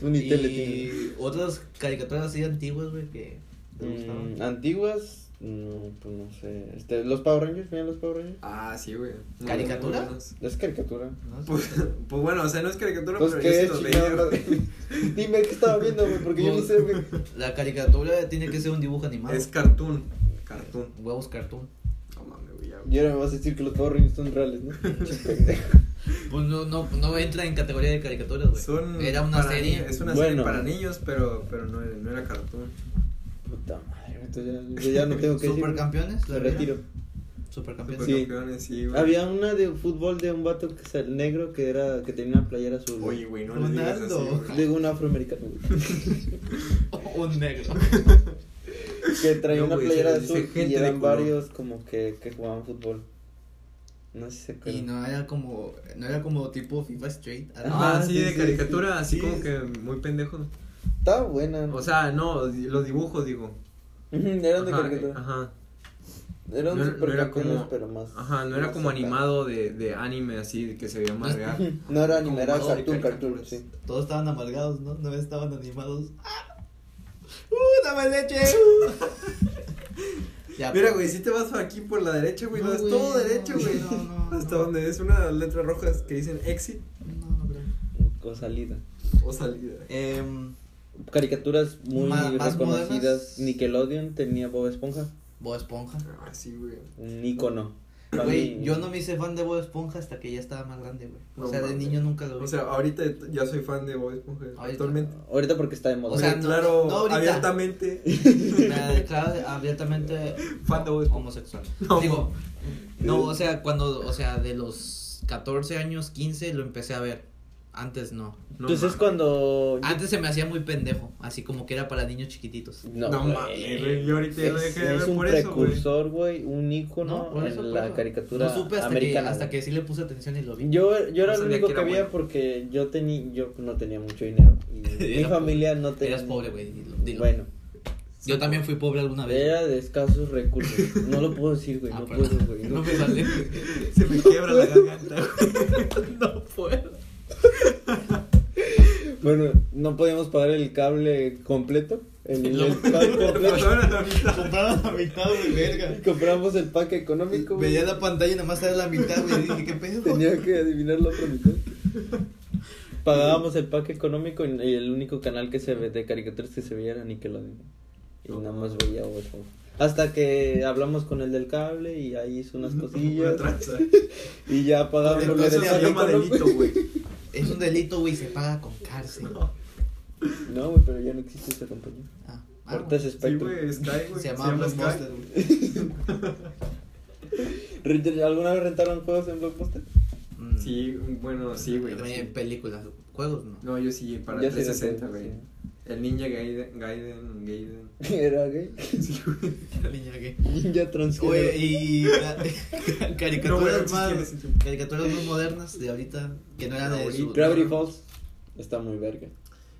güey. Y otras caricaturas así antiguas, güey, que te Mm, gustaban. antiguas, no, pues no sé. Este, los Power Rangers, ¿veían los Power Rangers? Ah, sí, güey. ¿Caricatura? Es caricatura. ¿No? Pues, pues bueno, o sea, no es caricatura, Pues pero qué yo sí es, los chingada veía. madre? Dime qué estaba viendo, güey, porque yo ni sé, güey. La caricatura tiene que ser un dibujo animado. Es cartoon. Cartoon. Huevos cartoon. No mames, güey. ya. Y ahora me vas a decir que los Power Rangers son reales, ¿no? Pues no, no, no entra en categoría de caricaturas, güey. Son Era una para serie. ni- es una Bueno. serie para niños, pero, pero no, era- no era cartoon. Puta madre, entonces ya, ya no tengo que decir. Supercampeones, la retiro. Supercampeones. Sí. Supercampeones, sí, güey. Había una de fútbol de un vato que es el negro que era que tenía una playera azul. Oye, güey, no le digas así, güey. Digo, un afroamericano. Un negro. Que traía No, una güey, playera azul y eran varios como que, que jugaban fútbol. No sé si se Y no era como, no era como tipo FIFA Street. Ah, Ah, sí, sí, de sí, caricatura, así sí. como que muy pendejo. Estaba buena. O sea, no, los dibujos, digo. Eran de Ajá, caricatura. Ajá, Eran No- no super era como- pero más. ajá, no era como animado de, de anime así, que se veía más real. No era anime, era cartoon, cartoon, caricaturas. sí. Todos estaban amargados, ¿no? No estaban animados. ¡Ah! ¡Uh, dame leche! Ya, Mira, güey, si te vas aquí por la derecha, güey, No, no, es todo derecho, güey. no, no, no. Hasta donde es una letra rojas que dicen exit No, no creo. Con salida. o salida. Em, Caricaturas muy más reconocidas. Nickelodeon tenía Bob Esponja. Bob Esponja. Ah, sí, güey. Un ícono. Güey, yo no me hice fan de Bob Esponja hasta que ya estaba más grande, güey. O sea, de niño nunca lo vi. O sea, ahorita ya soy fan de Bob Esponja. Ahorita. Actualmente. Ahorita porque está de moda. O sea, no- claro, no ahorita. abiertamente. Me declaro abiertamente Fan de Bob Esponja. homosexual. No. Digo, no, o sea, cuando, o sea, de los 14 años, 15 lo empecé a ver. Antes no. No Entonces es cuando. Antes se me hacía muy pendejo, así como que era para niños chiquititos. No, No mames, güey, yo ahorita ya lo dejé de es ver un por precursor, güey, un ícono No, por eso, en por la eso. caricatura No supe hasta, que, americana. hasta güey. que sí le puse atención y lo vi. Yo, yo era No el único que que, había bueno. porque yo tenía, yo no tenía mucho dinero y mi familia no tenía. Eras pobre, güey. Bueno, Yo también fui pobre alguna vez. era de escasos recursos. No lo puedo decir, güey, Ah, no perdón. puedo, güey. No No, me sale. Se me quiebra la garganta, güey. no puedo. Bueno, no podíamos pagar el cable completo, el, el pack completo. La mitad. Compraron la mitad, güey, verga. Y compramos el pack económico, güey. Veía la pantalla y nada más era la mitad, güey. Dije, ¿qué pedo? Tenía que adivinar la otra mitad. Pagábamos el pack económico y el único canal que se ve de caricaturas que se veía era Nickelodeon. Y nada más veía Esponja. Hasta que hablamos con el del cable y ahí hizo unas Una cosillas. y ya pagamos lo del Entonces Es un delito, güey, se paga con cárcel. No, güey, pero ya no existe esa compañía. Ah, ah, Ahorita es Sí, Spectrum. güey, Sky, güey. se llamaba llama Blockbuster, güey. ¿Alguna vez rentaron juegos en Blockbuster? Mm. Sí, bueno, sí, güey. Sí. Películas, juegos, no. No, yo sí, para Ya sí 360, recuerdo, güey. El Ninja Gaiden, Gaiden, Gaiden. Era gay. Sí, güey. Niña gay. Ninja transgénero. Oye, y caricaturas no más caricaturas más modernas de ahorita que no eran de Gravity Falls está muy verga.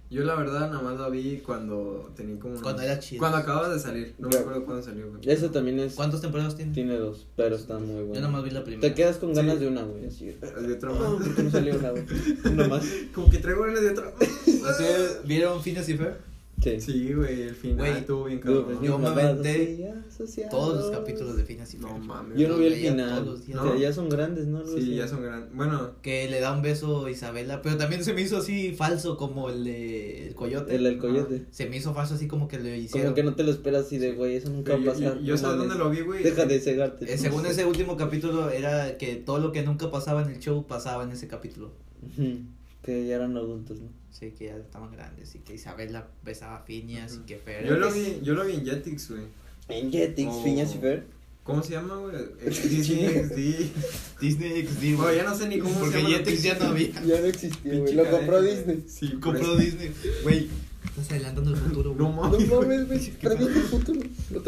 Yo la verdad nada más la vi cuando tenía como unos- Cuando era chido. Cuando acababa de salir, no me acuerdo cuándo salió, güey. Eso también es. ¿Cuántas temporadas tiene? Tiene dos, pero están muy buenos. Yo nomás vi la primera. Te quedas con ganas Sí. de una, güey, así. De otro Oh, más. ¿por qué no salió una, güey? Una más. Como que traigo ganas de otro. ¿Ustedes vieron Phineas y Ferb? Sí. Sí, güey, el final Güey, estuvo bien Yo, cabrón. Yo me aventé y. Todos los capítulos de Phineas y No mames. Yo no vi el Veía final. todos los días. O sea, ya son grandes, ¿no? Algo Sí, así. ya son grandes. Bueno, Que le da un beso a Isabela, pero también se me hizo así falso como el de el coyote. El del coyote. Se me hizo falso así como que lo hicieron. Como que no te lo esperas así de, güey, eso nunca va a yo, pasar. yo, yo no sabes mames. dónde lo vi, güey. Deja de cegarte. Eh, según ese último capítulo era que todo lo que nunca pasaba en el show pasaba en ese capítulo. Ujú, Que ya eran adultos, ¿no? Sí, que ya estaban grandes y que Isabela besaba a Phineas y que Fer. Yo lo vi, yo lo vi en Jetix, güey. En Jetix, Oh. Phineas y Fer. ¿Cómo se llama, güey? Disney XD. Disney XD, Bueno, ya no sé ni cómo Porque se llama. la Jetix ya no había. Ya no existía, güey. Lo compró güey. Disney. Sí, Compró eso. Disney. Güey, estás adelantando el futuro, güey. No No mames. mames, güey. Predijo el futuro.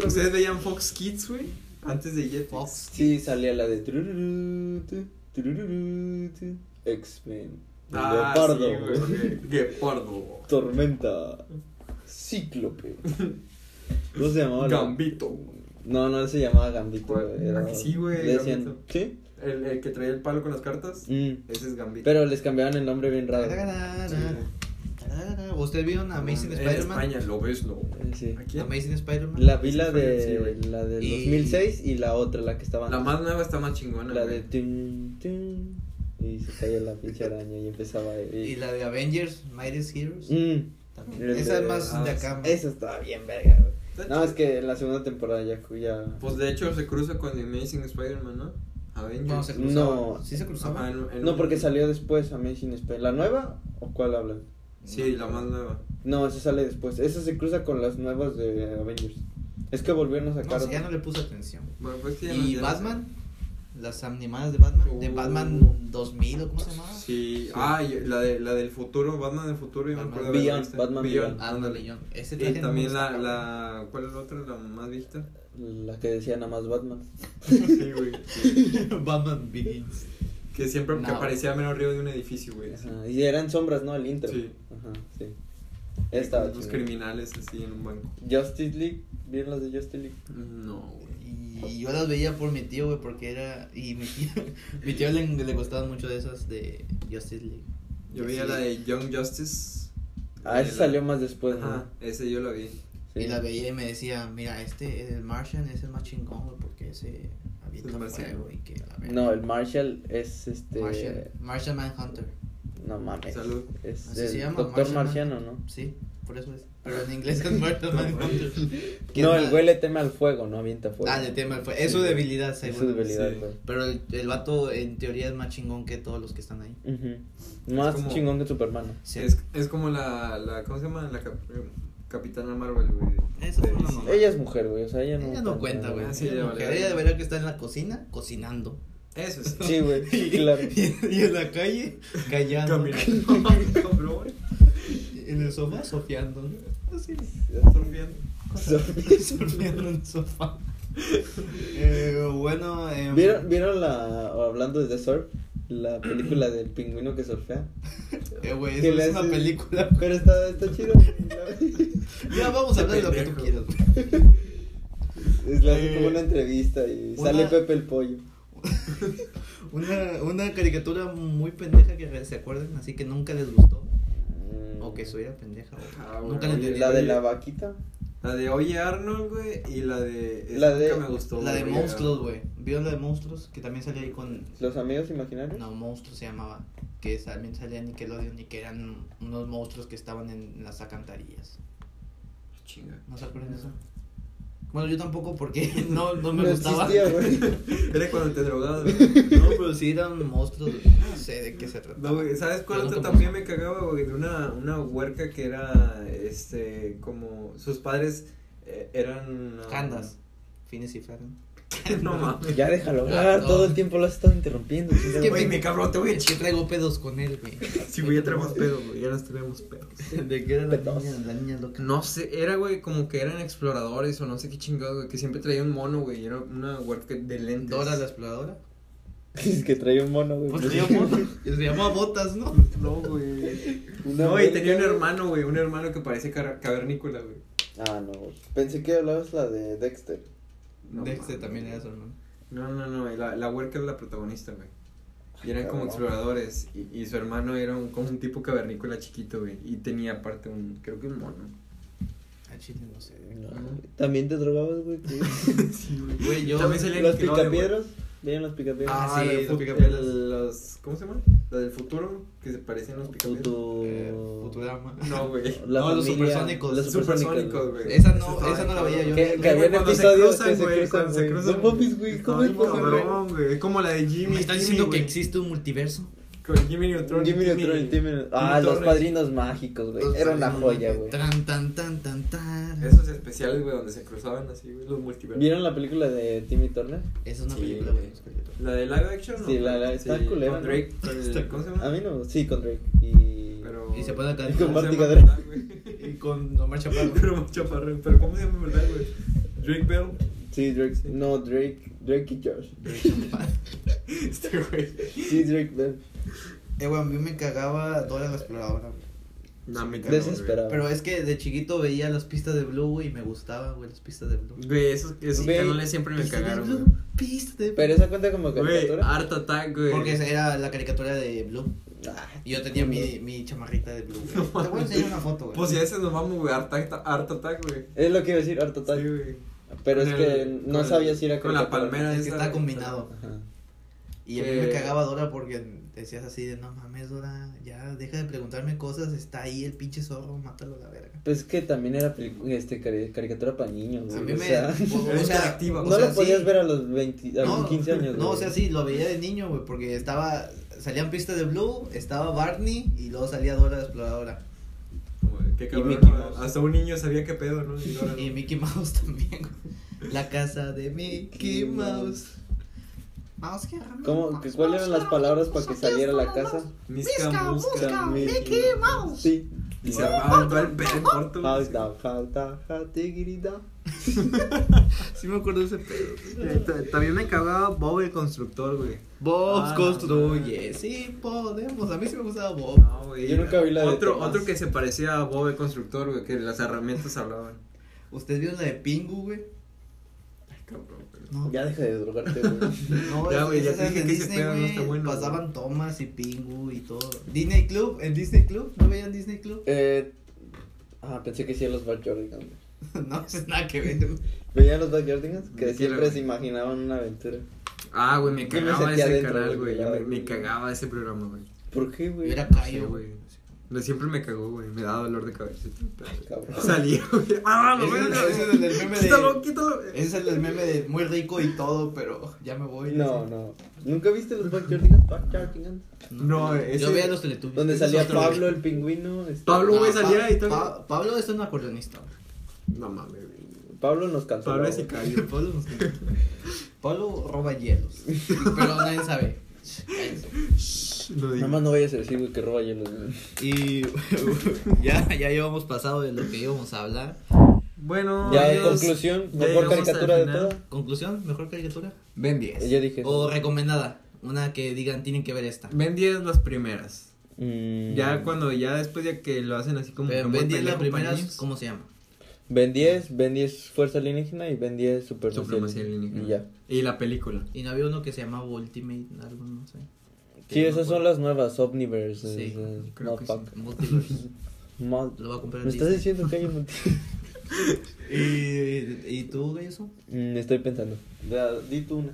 ¿Ustedes veían Fox Kids, güey? Antes de Jetix. Fox. Sí, salía la de X-Men. Ah, Leopardo. sí. Guepardo. Tormenta. Cíclope. ¿Cómo se llamaba? la- Gambito. No, no se llamaba Gambito. Era... Sí, güey, le decían- Gambito. ¿Sí? El, el que traía el palo con las cartas. Mm. Ese es Gambito. Pero les cambiaban el nombre bien raro. ¿Usted vio una Amazing en Spider-Man? España, lo ves, no. Eh, Sí. ¿A quién? Amazing Spider-Man. La vi la Sí, de güey. la del Y- 2006 y la otra, la que estaba La más nueva está más chingona. La güey. de tun, tun, y se caía la pinche araña y empezaba a Y la de Avengers, Mightiest Heroes. Mm, También. Esa es más ah, de sí. acá. Eso estaba bien verga, güey. No, es que en la segunda temporada ya, ya... Pues de hecho se cruza con The Amazing Spider-Man, ¿no? Avengers. No, se cruzaba. No. Sí se cruzaba. Ajá, en- en No, un- porque salió después Amazing Spider. ¿La nueva o cuál hablan? Sí, la más nueva. No, esa sale después. Esa se cruza con las nuevas de Avengers. Es que volvieron a No, sacar. sí, ya no le puse atención. Bueno, pues que ya no- ¿Y ya no Batman? Las animadas de Batman. De Uh. Batman 2000 o cómo se llamaba. sé. Sí. Ah, y la, de, la del futuro, Batman del futuro, yo me Batman acuerdo de haberla Beyond. Batman Beyond, Beyond. Ah, ándale. Legion. Ese Y me también la, la, ¿cuál es la otra? La más vista. La que decía nada más Batman. Sí, güey. Batman Begins. Que siempre que No. aparecía menos arriba de un edificio, güey. Ajá, Y eran sombras, ¿no? El intro. Sí. Ajá, sí. Estaba Los chido. criminales así en un banco. Justice League. ¿Vieron las de Justice League? No, güey. Y yo las veía por mi tío, güey, porque era. Y mi tío, mi tío le, le gustaban mucho de esas de Justice League. Yo veía Sí. la de Young Justice. Ah, ese la- salió más después, ¿no? Ajá, ese yo lo vi. Sí. Y la veía y me decía, mira, este, el Martian es el más chingón, güey, porque ese avienta Es el marciano. fuego y que la verga. No, el Marshall es este. Martian, Martian Manhunter. No mames. Salud. Es Así el se llama, doctor marciano, ¿no? Sí, por eso es. Pero en inglés es. Que No, es el güey le teme al fuego, no avienta fuego. Ah, de tema fue. Es su Sí. debilidad, Es su seguro. debilidad, Sí. güey. Pero el, el vato en teoría es más chingón que todos los que están ahí. Ujú. Más como- chingón que Superman. Sí. Es, es como la, la, ¿cómo se llama? La cap- Capitana Marvel, güey. Eso De una mamada. Ella es mujer, güey, o sea, ella no. Ella no cuenta, güey. Ah, sí, Ella es vale, mujer. vale. Ella debería que estar en la cocina cocinando. Eso sí. Sí, güey, Y, claro. y, y en la calle callando. Caminando. Cabrón. En el sofá sofiando. ¿no? Así. Surfeando. Surfeando en el sofá. Eh, bueno, eh, ¿Vieron, ¿Vieron la. hablando de The Surf? La película del pingüino que surfea. eh, güey, eso es una hace- película. Pero está, está chido. Ya vamos a hablar de lo que tú quieras. güey. Es Eh, como una entrevista y una- sale Pepe el pollo. Una, una caricatura muy pendeja que se acuerden, así que nunca les gustó. Mm. O que soy pendeja. o- Ah, bueno, la entendí. La de Oye. la vaquita. La de Oye Arnold, güey, y la de... La de- nunca me gustó. La de güey. monstruos, güey. ¿Vieron la de monstruos? Que también salía ahí con. Los amigos imaginarios. No, monstruos se llamaba. Que también salía Nickelodeon y que eran unos monstruos que estaban en las alcantarillas. Chinga. ¿No se acuerdan de eso? Bueno, yo tampoco porque no, no me No gustaba. existía, güey. Era cuando te drogabas, güey. No, pero sí eran monstruos. No sé de qué se trataba. No, güey, ¿sabes cuál nunca también me cagaba, güey? De una, una huerca que era, este, como, sus padres eh, eran... ah, Candas. Fines y Ferran. no mames. Ya déjalo Ah, hablar, no. todo el tiempo lo has estado interrumpiendo. chingada que Güey, me cabrón, te voy a Es echar. traigo pedos con él, güey. Sí, güey, ya traemos pedos, güey, ya nos traemos pedos. ¿De qué era la Pedos. niña, la niña loca? No sé, era, güey, como que eran exploradores o no sé qué chingado, güey, que siempre traía un mono, güey, y era una huerca de lentes. Dora la exploradora. Es que traía un mono, güey. Pues se llama, se llama Botas, ¿no? No, güey. Una No, y tenía un hermano, güey, un hermano que parece cavernícola, güey. Ah, no. güey. Pensé que hablabas la de Dexter. No, Dexter mames. también era su hermano. No, no, no, la, la huerca es la protagonista, güey. Y eran como exploradores. Y, y su hermano era un, como un tipo cavernícola chiquito, güey. Y tenía aparte un, creo que un mono. A Chile no sé. No. También te drogabas, güey. Sí, güey. Yo. También salía en Los picapiedras. ¿Veían los picapiedras? Ah, Ah, sí, los los, ¿Cómo se llama? La del futuro, que se parecen a los picapiedras. Futu- Eh, Futurama. No, güey. La No, los familia- supersónicos. Los Supersónicos, güey. Esa no, esa no la veía yo. Que, que güey, habían cuando se cruzan, güey, cuando se güey. cruzan. No mames, güey. ¿Cómo es posible? güey. Es como la de Jimmy. ¿Me estás diciendo que existe un multiverso? Con Jimmy Neutron. Jimmy Neutron y Timmy Neutron. Ah, los padrinos mágicos, güey. Era una joya, güey. Tan, tan, tan, tan, tan. Esos especiales, güey, donde se cruzaban así, güey, los multiversos. ¿Vieron la película de Timmy Turner? Esa es una película, güey. ¿La de live action? Sí, no? la- la- está culera, Con. Drake. ¿Cómo se llama? A mí no, sí, con Drake. Y. Pero... Y se puede acá- Y con ¿Cómo se Marty güey? Y con Omar Chaparro. Pero Omar Chaparro. Pero ¿cómo se llama, en verdad, güey? Drake Bell. Sí, Drake. Sí. No, Drake. Drake y Josh. Este güey. Sí, Drake Bell. Eh, güey, a mí me cagaba Dora la exploradora, güey. No, me cagó, Desesperado. Pero es que de chiquito veía las pistas de Blue, güey, y me gustaba, güey, las pistas de Blue. Güey, esos, esos Güey, canales siempre me Pistas de cagaron, Blue, güey. pistas de Blue. Pero esa cuenta como Güey, caricatura. Art Attack, güey. Porque esa era la caricatura de Blue. Ah, Y yo tenía mi, mi chamarrita de Blue, güey. Te voy a enseñar una foto, güey. Pues ya ese nos vamos, güey. Art Attack, Art Attack, güey. Es lo que iba a decir, harto. Sí, güey. Pero es Con que el- no con- sabía si era Con la caricatura. palmera Es que esa, está güey. combinado. Ajá. Y a mí me cagaba Dora porque decías así de, no mames, Dora, ya deja de preguntarme cosas, está ahí el pinche zorro, mátalo a la verga. Pues es que también era este, cari- caricatura para niños, güey. A mí o me... sea, o- Era o sea, interactiva, o no sea, lo podías sí. ver a los 20, a los No, 15 años. No, o sea, sí, lo veía de niño, güey, porque estaba, salían pistas de Blue, estaba Barney y luego salía Dora la exploradora. Güey, Qué cabrón. Mickey ¿no? Mouse. Hasta un niño sabía qué pedo, ¿no? Y no. Y Mickey Mouse también, güey. La casa de Mickey Mouse. Mouse que ¿Cómo, que, ¿Cuáles eran las palabras para que saliera la casa? Misca, musca. Mickey Mouse. Sí. Y se armaba todo el pedo en corto. jauta, jatigirida. Sí me acuerdo de ese pedo. Eh, ta- También me cagaba Bob el constructor, güey. Bob Ah, construye, no. sí podemos. A mí sí me gustaba Bob. No, güey. Yo nunca vi la de otro, Tomás. otro que se parecía a Bob el constructor, güey, que las herramientas hablaban. ¿Ustedes vieron la de Pingu, güey? Ay, cabrón, pero- No. Ya deja de drogarte, güey. No, Ya, güey, ya te dije que ese Disney, pedo no güey, está bueno, Pasaban Thomas y Pingu y todo. Disney Club, en Disney Club, ¿no veían Disney Club? Eh, ah, pensé que sí los Backyardigans. no, eso es nada que ver. güey. ¿Veían los Backyardigans? Que Mentira, siempre se imaginaban una aventura. Ah, güey, me cagaba ese canal, güey, Me, me cagaba ese programa, güey. ¿Por qué, güey? Era No sé, callo, güey. No, Siempre me cagó, güey. Me daba dolor de cabeza. Salía, güey. ¡Ah, lo Ese es- verga! ese es el del meme de- Quítalo, quítalo. Ese es el meme de muy rico y todo, pero ya me voy. No, no. ¿Nunca viste los Backyardigans? Backyardigans. No, ese- Yo veía los Teletubbies. Donde salía Pablo el pingüino. este- Pablo, güey, salía y todo. Pa- Pablo es un acordeonista. güey. No mames, güey. Pablo nos cantó. Pablo es sicario. Pablo, nos- Pablo roba hielos. Pero nadie sabe. Cállense. No Nada digas. más no vayas a decir, güey, que roba hielos. güey. Y ya, ya llevamos pasado de lo que íbamos a hablar. Bueno, Ya, conclusión, ya mejor caricatura de toda. Conclusión, mejor caricatura. Ben 10. Yo dije. O recomendada. Una que digan, tienen que ver esta. Ben 10 las primeras. Mm, Ya cuando, ya después ya que lo hacen así como. Pero como Ben 10 la pendejo primera, para niños. ¿cómo se llama? Ben 10, Ben 10 Fuerza Alienígena y Ben 10 Supremacía, Supremacía alienígena. Y ya. Y la película. Y no había uno que se llamaba Ultimate, algo, no sé. Sí, Que no esas me son las nuevas, Omniverse. Sí, eh, creo que motherfucker. Multiverse. Mod- Lo voy a comprar ¿Me en estás Disney. diciendo que hay un multi- ¿Y, ¿Y tú, eso? Mm, Estoy pensando. Ya, di tú una.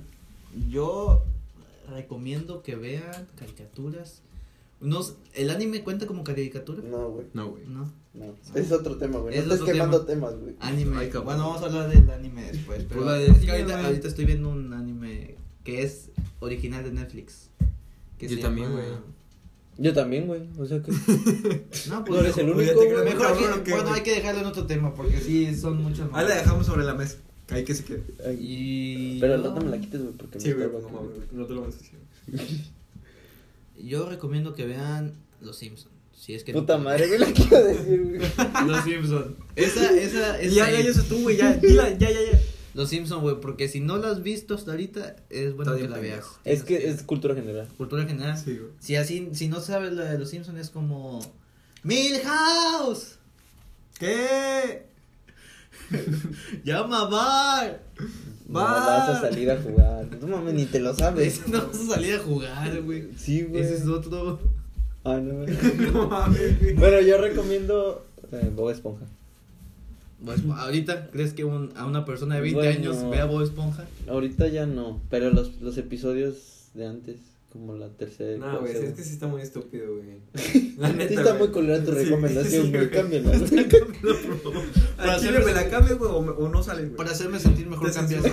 Yo recomiendo que vean caricaturas. Unos, ¿El anime cuenta como caricatura? No, güey. No, güey. No. No. Es otro tema, güey. Es No otro quemando tema. temas, güey. Anime. Ay, bueno, vamos a hablar del anime después. Pero Pues es que cine, ahorita, estoy viendo un anime que es original de Netflix. Que Yo también, llama- güey. Yo también, güey. O sea que. No, No eres el Oye, único. güey. Mejor que- ¿o qué, bueno, hay que dejarlo en otro tema porque sí son muchos. Ahí la dejamos sobre la mesa. Ahí que se quede. Y Pero rato me la quites, güey, porque Sí, me güey, estorba no güey, no te lo vas a decir. Yo recomiendo que vean Los Simpsons. Si es que Puta madre, güey, la quiero decir, güey. Los Simpsons. Esa, esa, esa. Ya, ya, ya, eso tú, güey, ya, dila, ya, ya, ya. Los Simpsons, güey, porque si no la has visto hasta ahorita, es bueno Está que la veas. Es que es cultura general. Cultura general. Sí, güey. Si así, si no sabes la de los Simpsons es como Milhouse, ¿Qué? llama a Bar. No Va. vas a salir a jugar. No mames, ni te lo sabes. No vas a salir a jugar, güey. Sí, güey. Ese es otro. Ah, no. No mames, güey. Bueno, yo recomiendo eh, Bob Esponja. Pues, ahorita, ¿crees que un- a una persona de 20 Bueno. años vea Bob Esponja? Ahorita ya no, pero los, los episodios de antes, como la tercera. No, güey, es que sí está muy estúpido, güey. La Sí neta, está güey. muy culera tu recomendación, sí, güey, güey. cámbiala. Al Para hacerme me la sentir- cambio, güey, o, me- o no sale, güey. Para hacerme sentir mejor, cambias.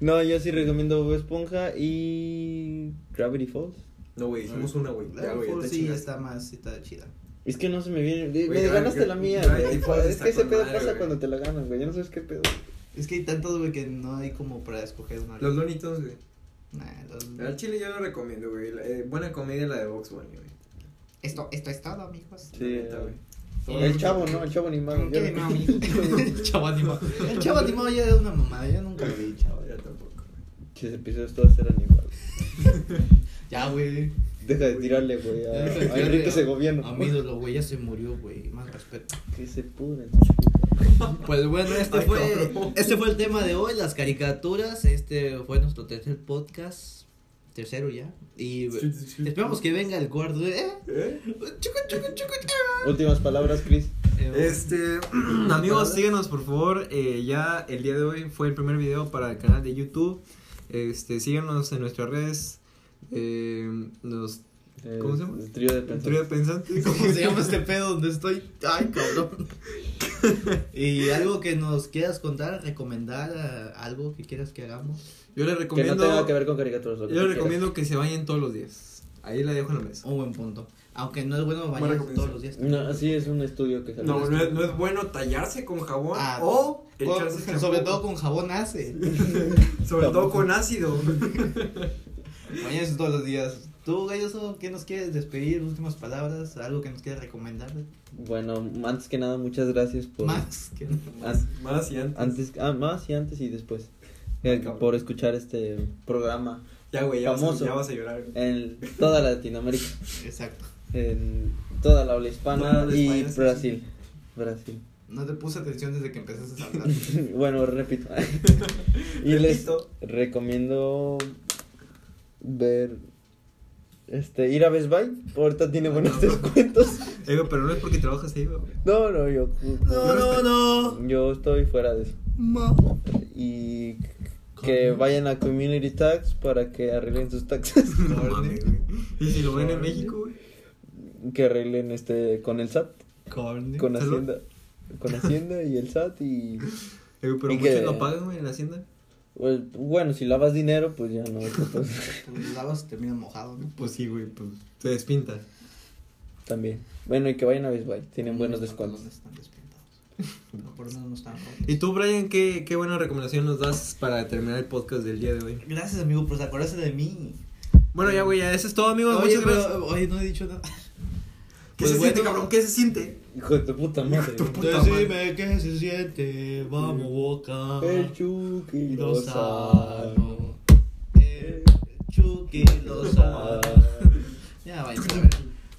No, yo sí recomiendo Bob Esponja y Gravity Falls. No, güey, hicimos una, güey. Ya, ya te sí, está más, está chida. Es que no se me viene. me ganaste la mía, Gravity güey. Falls Es que ese pedo madre, pasa cuando te la ganan, güey. Yo no sabes qué pedo. Es que hay tantos, güey, que no hay como para escoger una. Los Tunes, güey. Nah, los- Al chile yo lo recomiendo, güey. Eh, buena comedia la de Box Bunny, güey. Esto, esto es todo, amigos. Sí, neta, güey. El chavo, ¿no? El chavo animado. ¿Qué animado? El chavo animado. El chavo animado ya era una mamada, yo nunca lo vi, chavo. Ya tampoco, güey. Chis episodios todos eran iguales. Ya, güey. Deja de tirarle, güey, a, a Enrique Segoviano. A mi ídolo, güey, ya se murió, güey. Más respeto. Que se pudren. Pues bueno, este Ay, fue cabrón. este fue el tema de hoy, las caricaturas. Este fue nuestro tercer podcast. Tercero ya. Y esperamos que venga el cuarto. ¿eh? ¿Eh? Últimas palabras, Chris. Eh, Este, amigos, síganos por favor. eh, ya el día de hoy fue el primer video para el canal de YouTube. Este, síganos en nuestras redes. Eh, nos, Eh, ¿Cómo se llama? El trío de el pensamiento. trío de pensantes. ¿Cómo se llama este pedo donde estoy? Ay, cabrón. y algo que nos quieras contar, recomendar, eh, algo que quieras que hagamos. Yo les Que no recomiendo. tenga que ver con caricaturas. yo les recomiendo que se bañen todos los días. Ahí la dejo en la mesa. Un buen punto. Aunque no es bueno bañarse todos los días. No, así es un estudio que salió. No, no es, no es bueno tallarse con jabón Ah, o Con- sobre todo con jabón hace. Sobre todo con ácido. Bañarse todos los días. Tú, Galloso, ¿qué nos quieres despedir? Últimas palabras, algo que nos quieras recomendar. Bueno, antes que nada, muchas gracias por. Más que An- Más y antes. antes, ah, más y antes y después. Eh, por escuchar este programa Ya, güey, ya, vas a- famoso. ya vas a llorar. güey. en toda Latinoamérica, Exacto. en toda la habla hispana la y España, sí, Brasil. Brasil. No te puse atención desde que empezaste a hablar. bueno, repito. y les Repito. recomiendo ver este ir a Best Buy. Ahorita tiene buenos descuentos. Güey, pero no es porque trabajas ahí, güey. No, no, yo No, no, no. yo estoy fuera de eso. Ma. Y que vayan a Community Tax para que arreglen sus taxes. No mames, güey. ¿Y si lo ven en México, güey? que arreglen este con el SAT, con. Hacienda, con Hacienda y el SAT y güey, pero Y muchos que- lo pagan, güey, en hacienda. Pues, bueno, si lavas dinero, pues ya no. pues, Pues lavas termina mojado, ¿no? Pues sí, güey, pues se despinta. también. Bueno, y que vayan a Best Buy, tienen buenos descuentos. están despintados. No, por lo menos no están rotos. Y tú, Brian, ¿qué, qué buena recomendación nos das para terminar el podcast del día de hoy? Gracias, amigo, por acordarse de mí. Bueno, ya, güey, ya, eso es todo, amigos. Oye, Muchas gracias. oye, no he dicho nada. ¿Qué pues se bueno. siente, cabrón? ¿Qué se siente? Hijo de tu puta madre. Tu puta madre. Decime qué se siente, vamos, boca. El Chucky Lozano. El Chucky Lozano. Ya, vaya, a ver.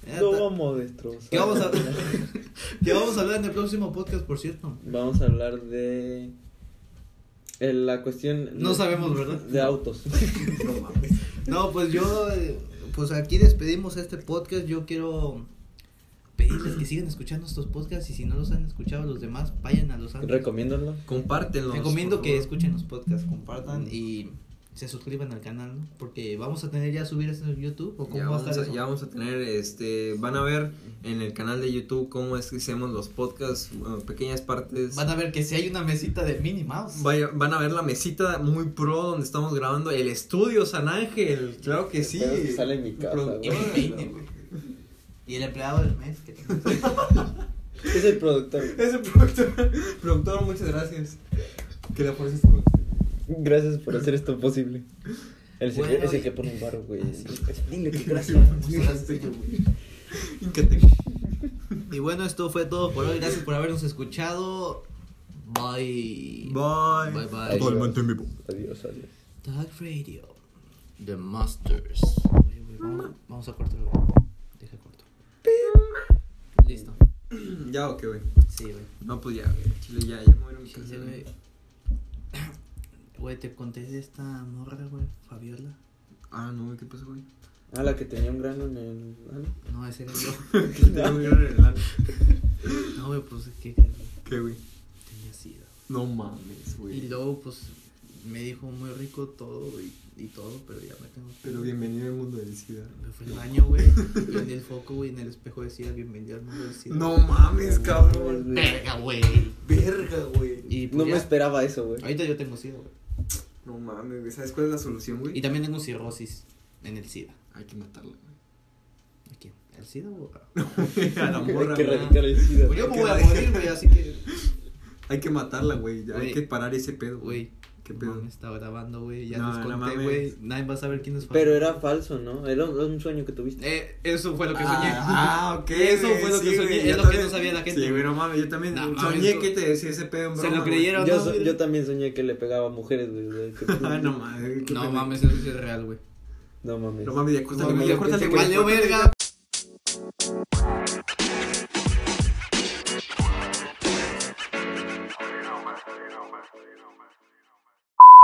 Ya Lo vamos a destrozar. ¿Qué vamos a, ¿Qué vamos a hablar en el próximo podcast, por cierto? Vamos a hablar de eh, la cuestión No sabemos, ¿verdad? de autos. No mames. No, pues yo, eh, pues aquí despedimos este podcast. Yo quiero pedirles que sigan escuchando estos podcasts y si no los han escuchado los demás, vayan a los antes. Recomiéndalo. Compártenlo. Recomiendo que escuchen los podcasts, compartan y se suscriban al canal, ¿no? Porque vamos a tener ya subir esto en YouTube o cómo Ya va a vamos, estar a, eso? ya vamos a tener, este, van a ver en el canal de YouTube cómo es que hacemos los podcasts, bueno, pequeñas partes. Van a ver que si hay una mesita de Minnie Mouse. Vaya- van a ver la mesita muy pro donde estamos grabando, el estudio San Ángel, claro que sí. Que sale en mi casa, Productor, Y mi peine, güey. Y el empleado del mes. Que Es el productor. Ese productor, productor, muchas gracias. Que la fuerza con. Gracias por hacer esto posible. El Bueno, es el y- que pone un barro, güey. Sí. Dile que gracias. Y bueno, esto fue todo por hoy. Gracias por habernos escuchado. Bye. Bye. Bye, bye. Totalmente en vivo. Adiós, adiós. Tag Radio. The Masters. Oye, güey, vamos, vamos a cortarlo. Listo. Ya, ok, güey. Sí, güey. No, pues ya, güey. Chile, ya, ya me voy a mi casa, güey. te conté de esta morra, güey, Fabiola. Ah, no, güey, ¿qué pasó, güey? Ah, la que tenía un grano en el. ano. No, ese era yo. Que te voy a ir en el ano. No, güey, pues güey, ¿Qué, güey? tenía sida. No mames, güey. Y luego, pues, me dijo muy rico todo y, y todo, pero ya me tengo que... Pero bienvenido al mundo del SIDA. Me fui al baño, güey, prendí el foco, güey, en el espejo decía, bienvenido al mundo del SIDA. No mames, cabrón. Verga, güey. Verga, güey. Y pues No me esperaba eso, güey. ahorita yo tengo SIDA, güey. No mames, güey. ¿Sabes cuál es la solución, güey? Y también tengo cirrosis en el SIDA. Hay que matarla, güey. ¿A quién? ¿El SIDA o...? a la morra, Hay que güey. erradicar el SIDA. Pues yo me voy a morir, güey, así que... Hay que matarla, güey. Hay que parar ese pedo, Güey, ¿Qué no pedo? mames, estaba grabando, güey, ya No, les no conté, güey. Nadie va a saber quién es Pero era falso, ¿no? Era un, era un sueño que tuviste. Eh, eso fue lo que soñé. Ah, ok. Eso güey, fue lo que soñé, güey, es lo que no sabía la gente. Sí, güey, no mames. Yo también No, soñé mames, que te decía ese pedo en Se broma, lo güey. creyeron. Yo, no, so- yo también soñé que le pegaba a mujeres, güey. de que- Ah, no mames. No mames, eso sí es real, güey. No mames. No mames, ya córtale, No, ya ya córtale, te güey. verga.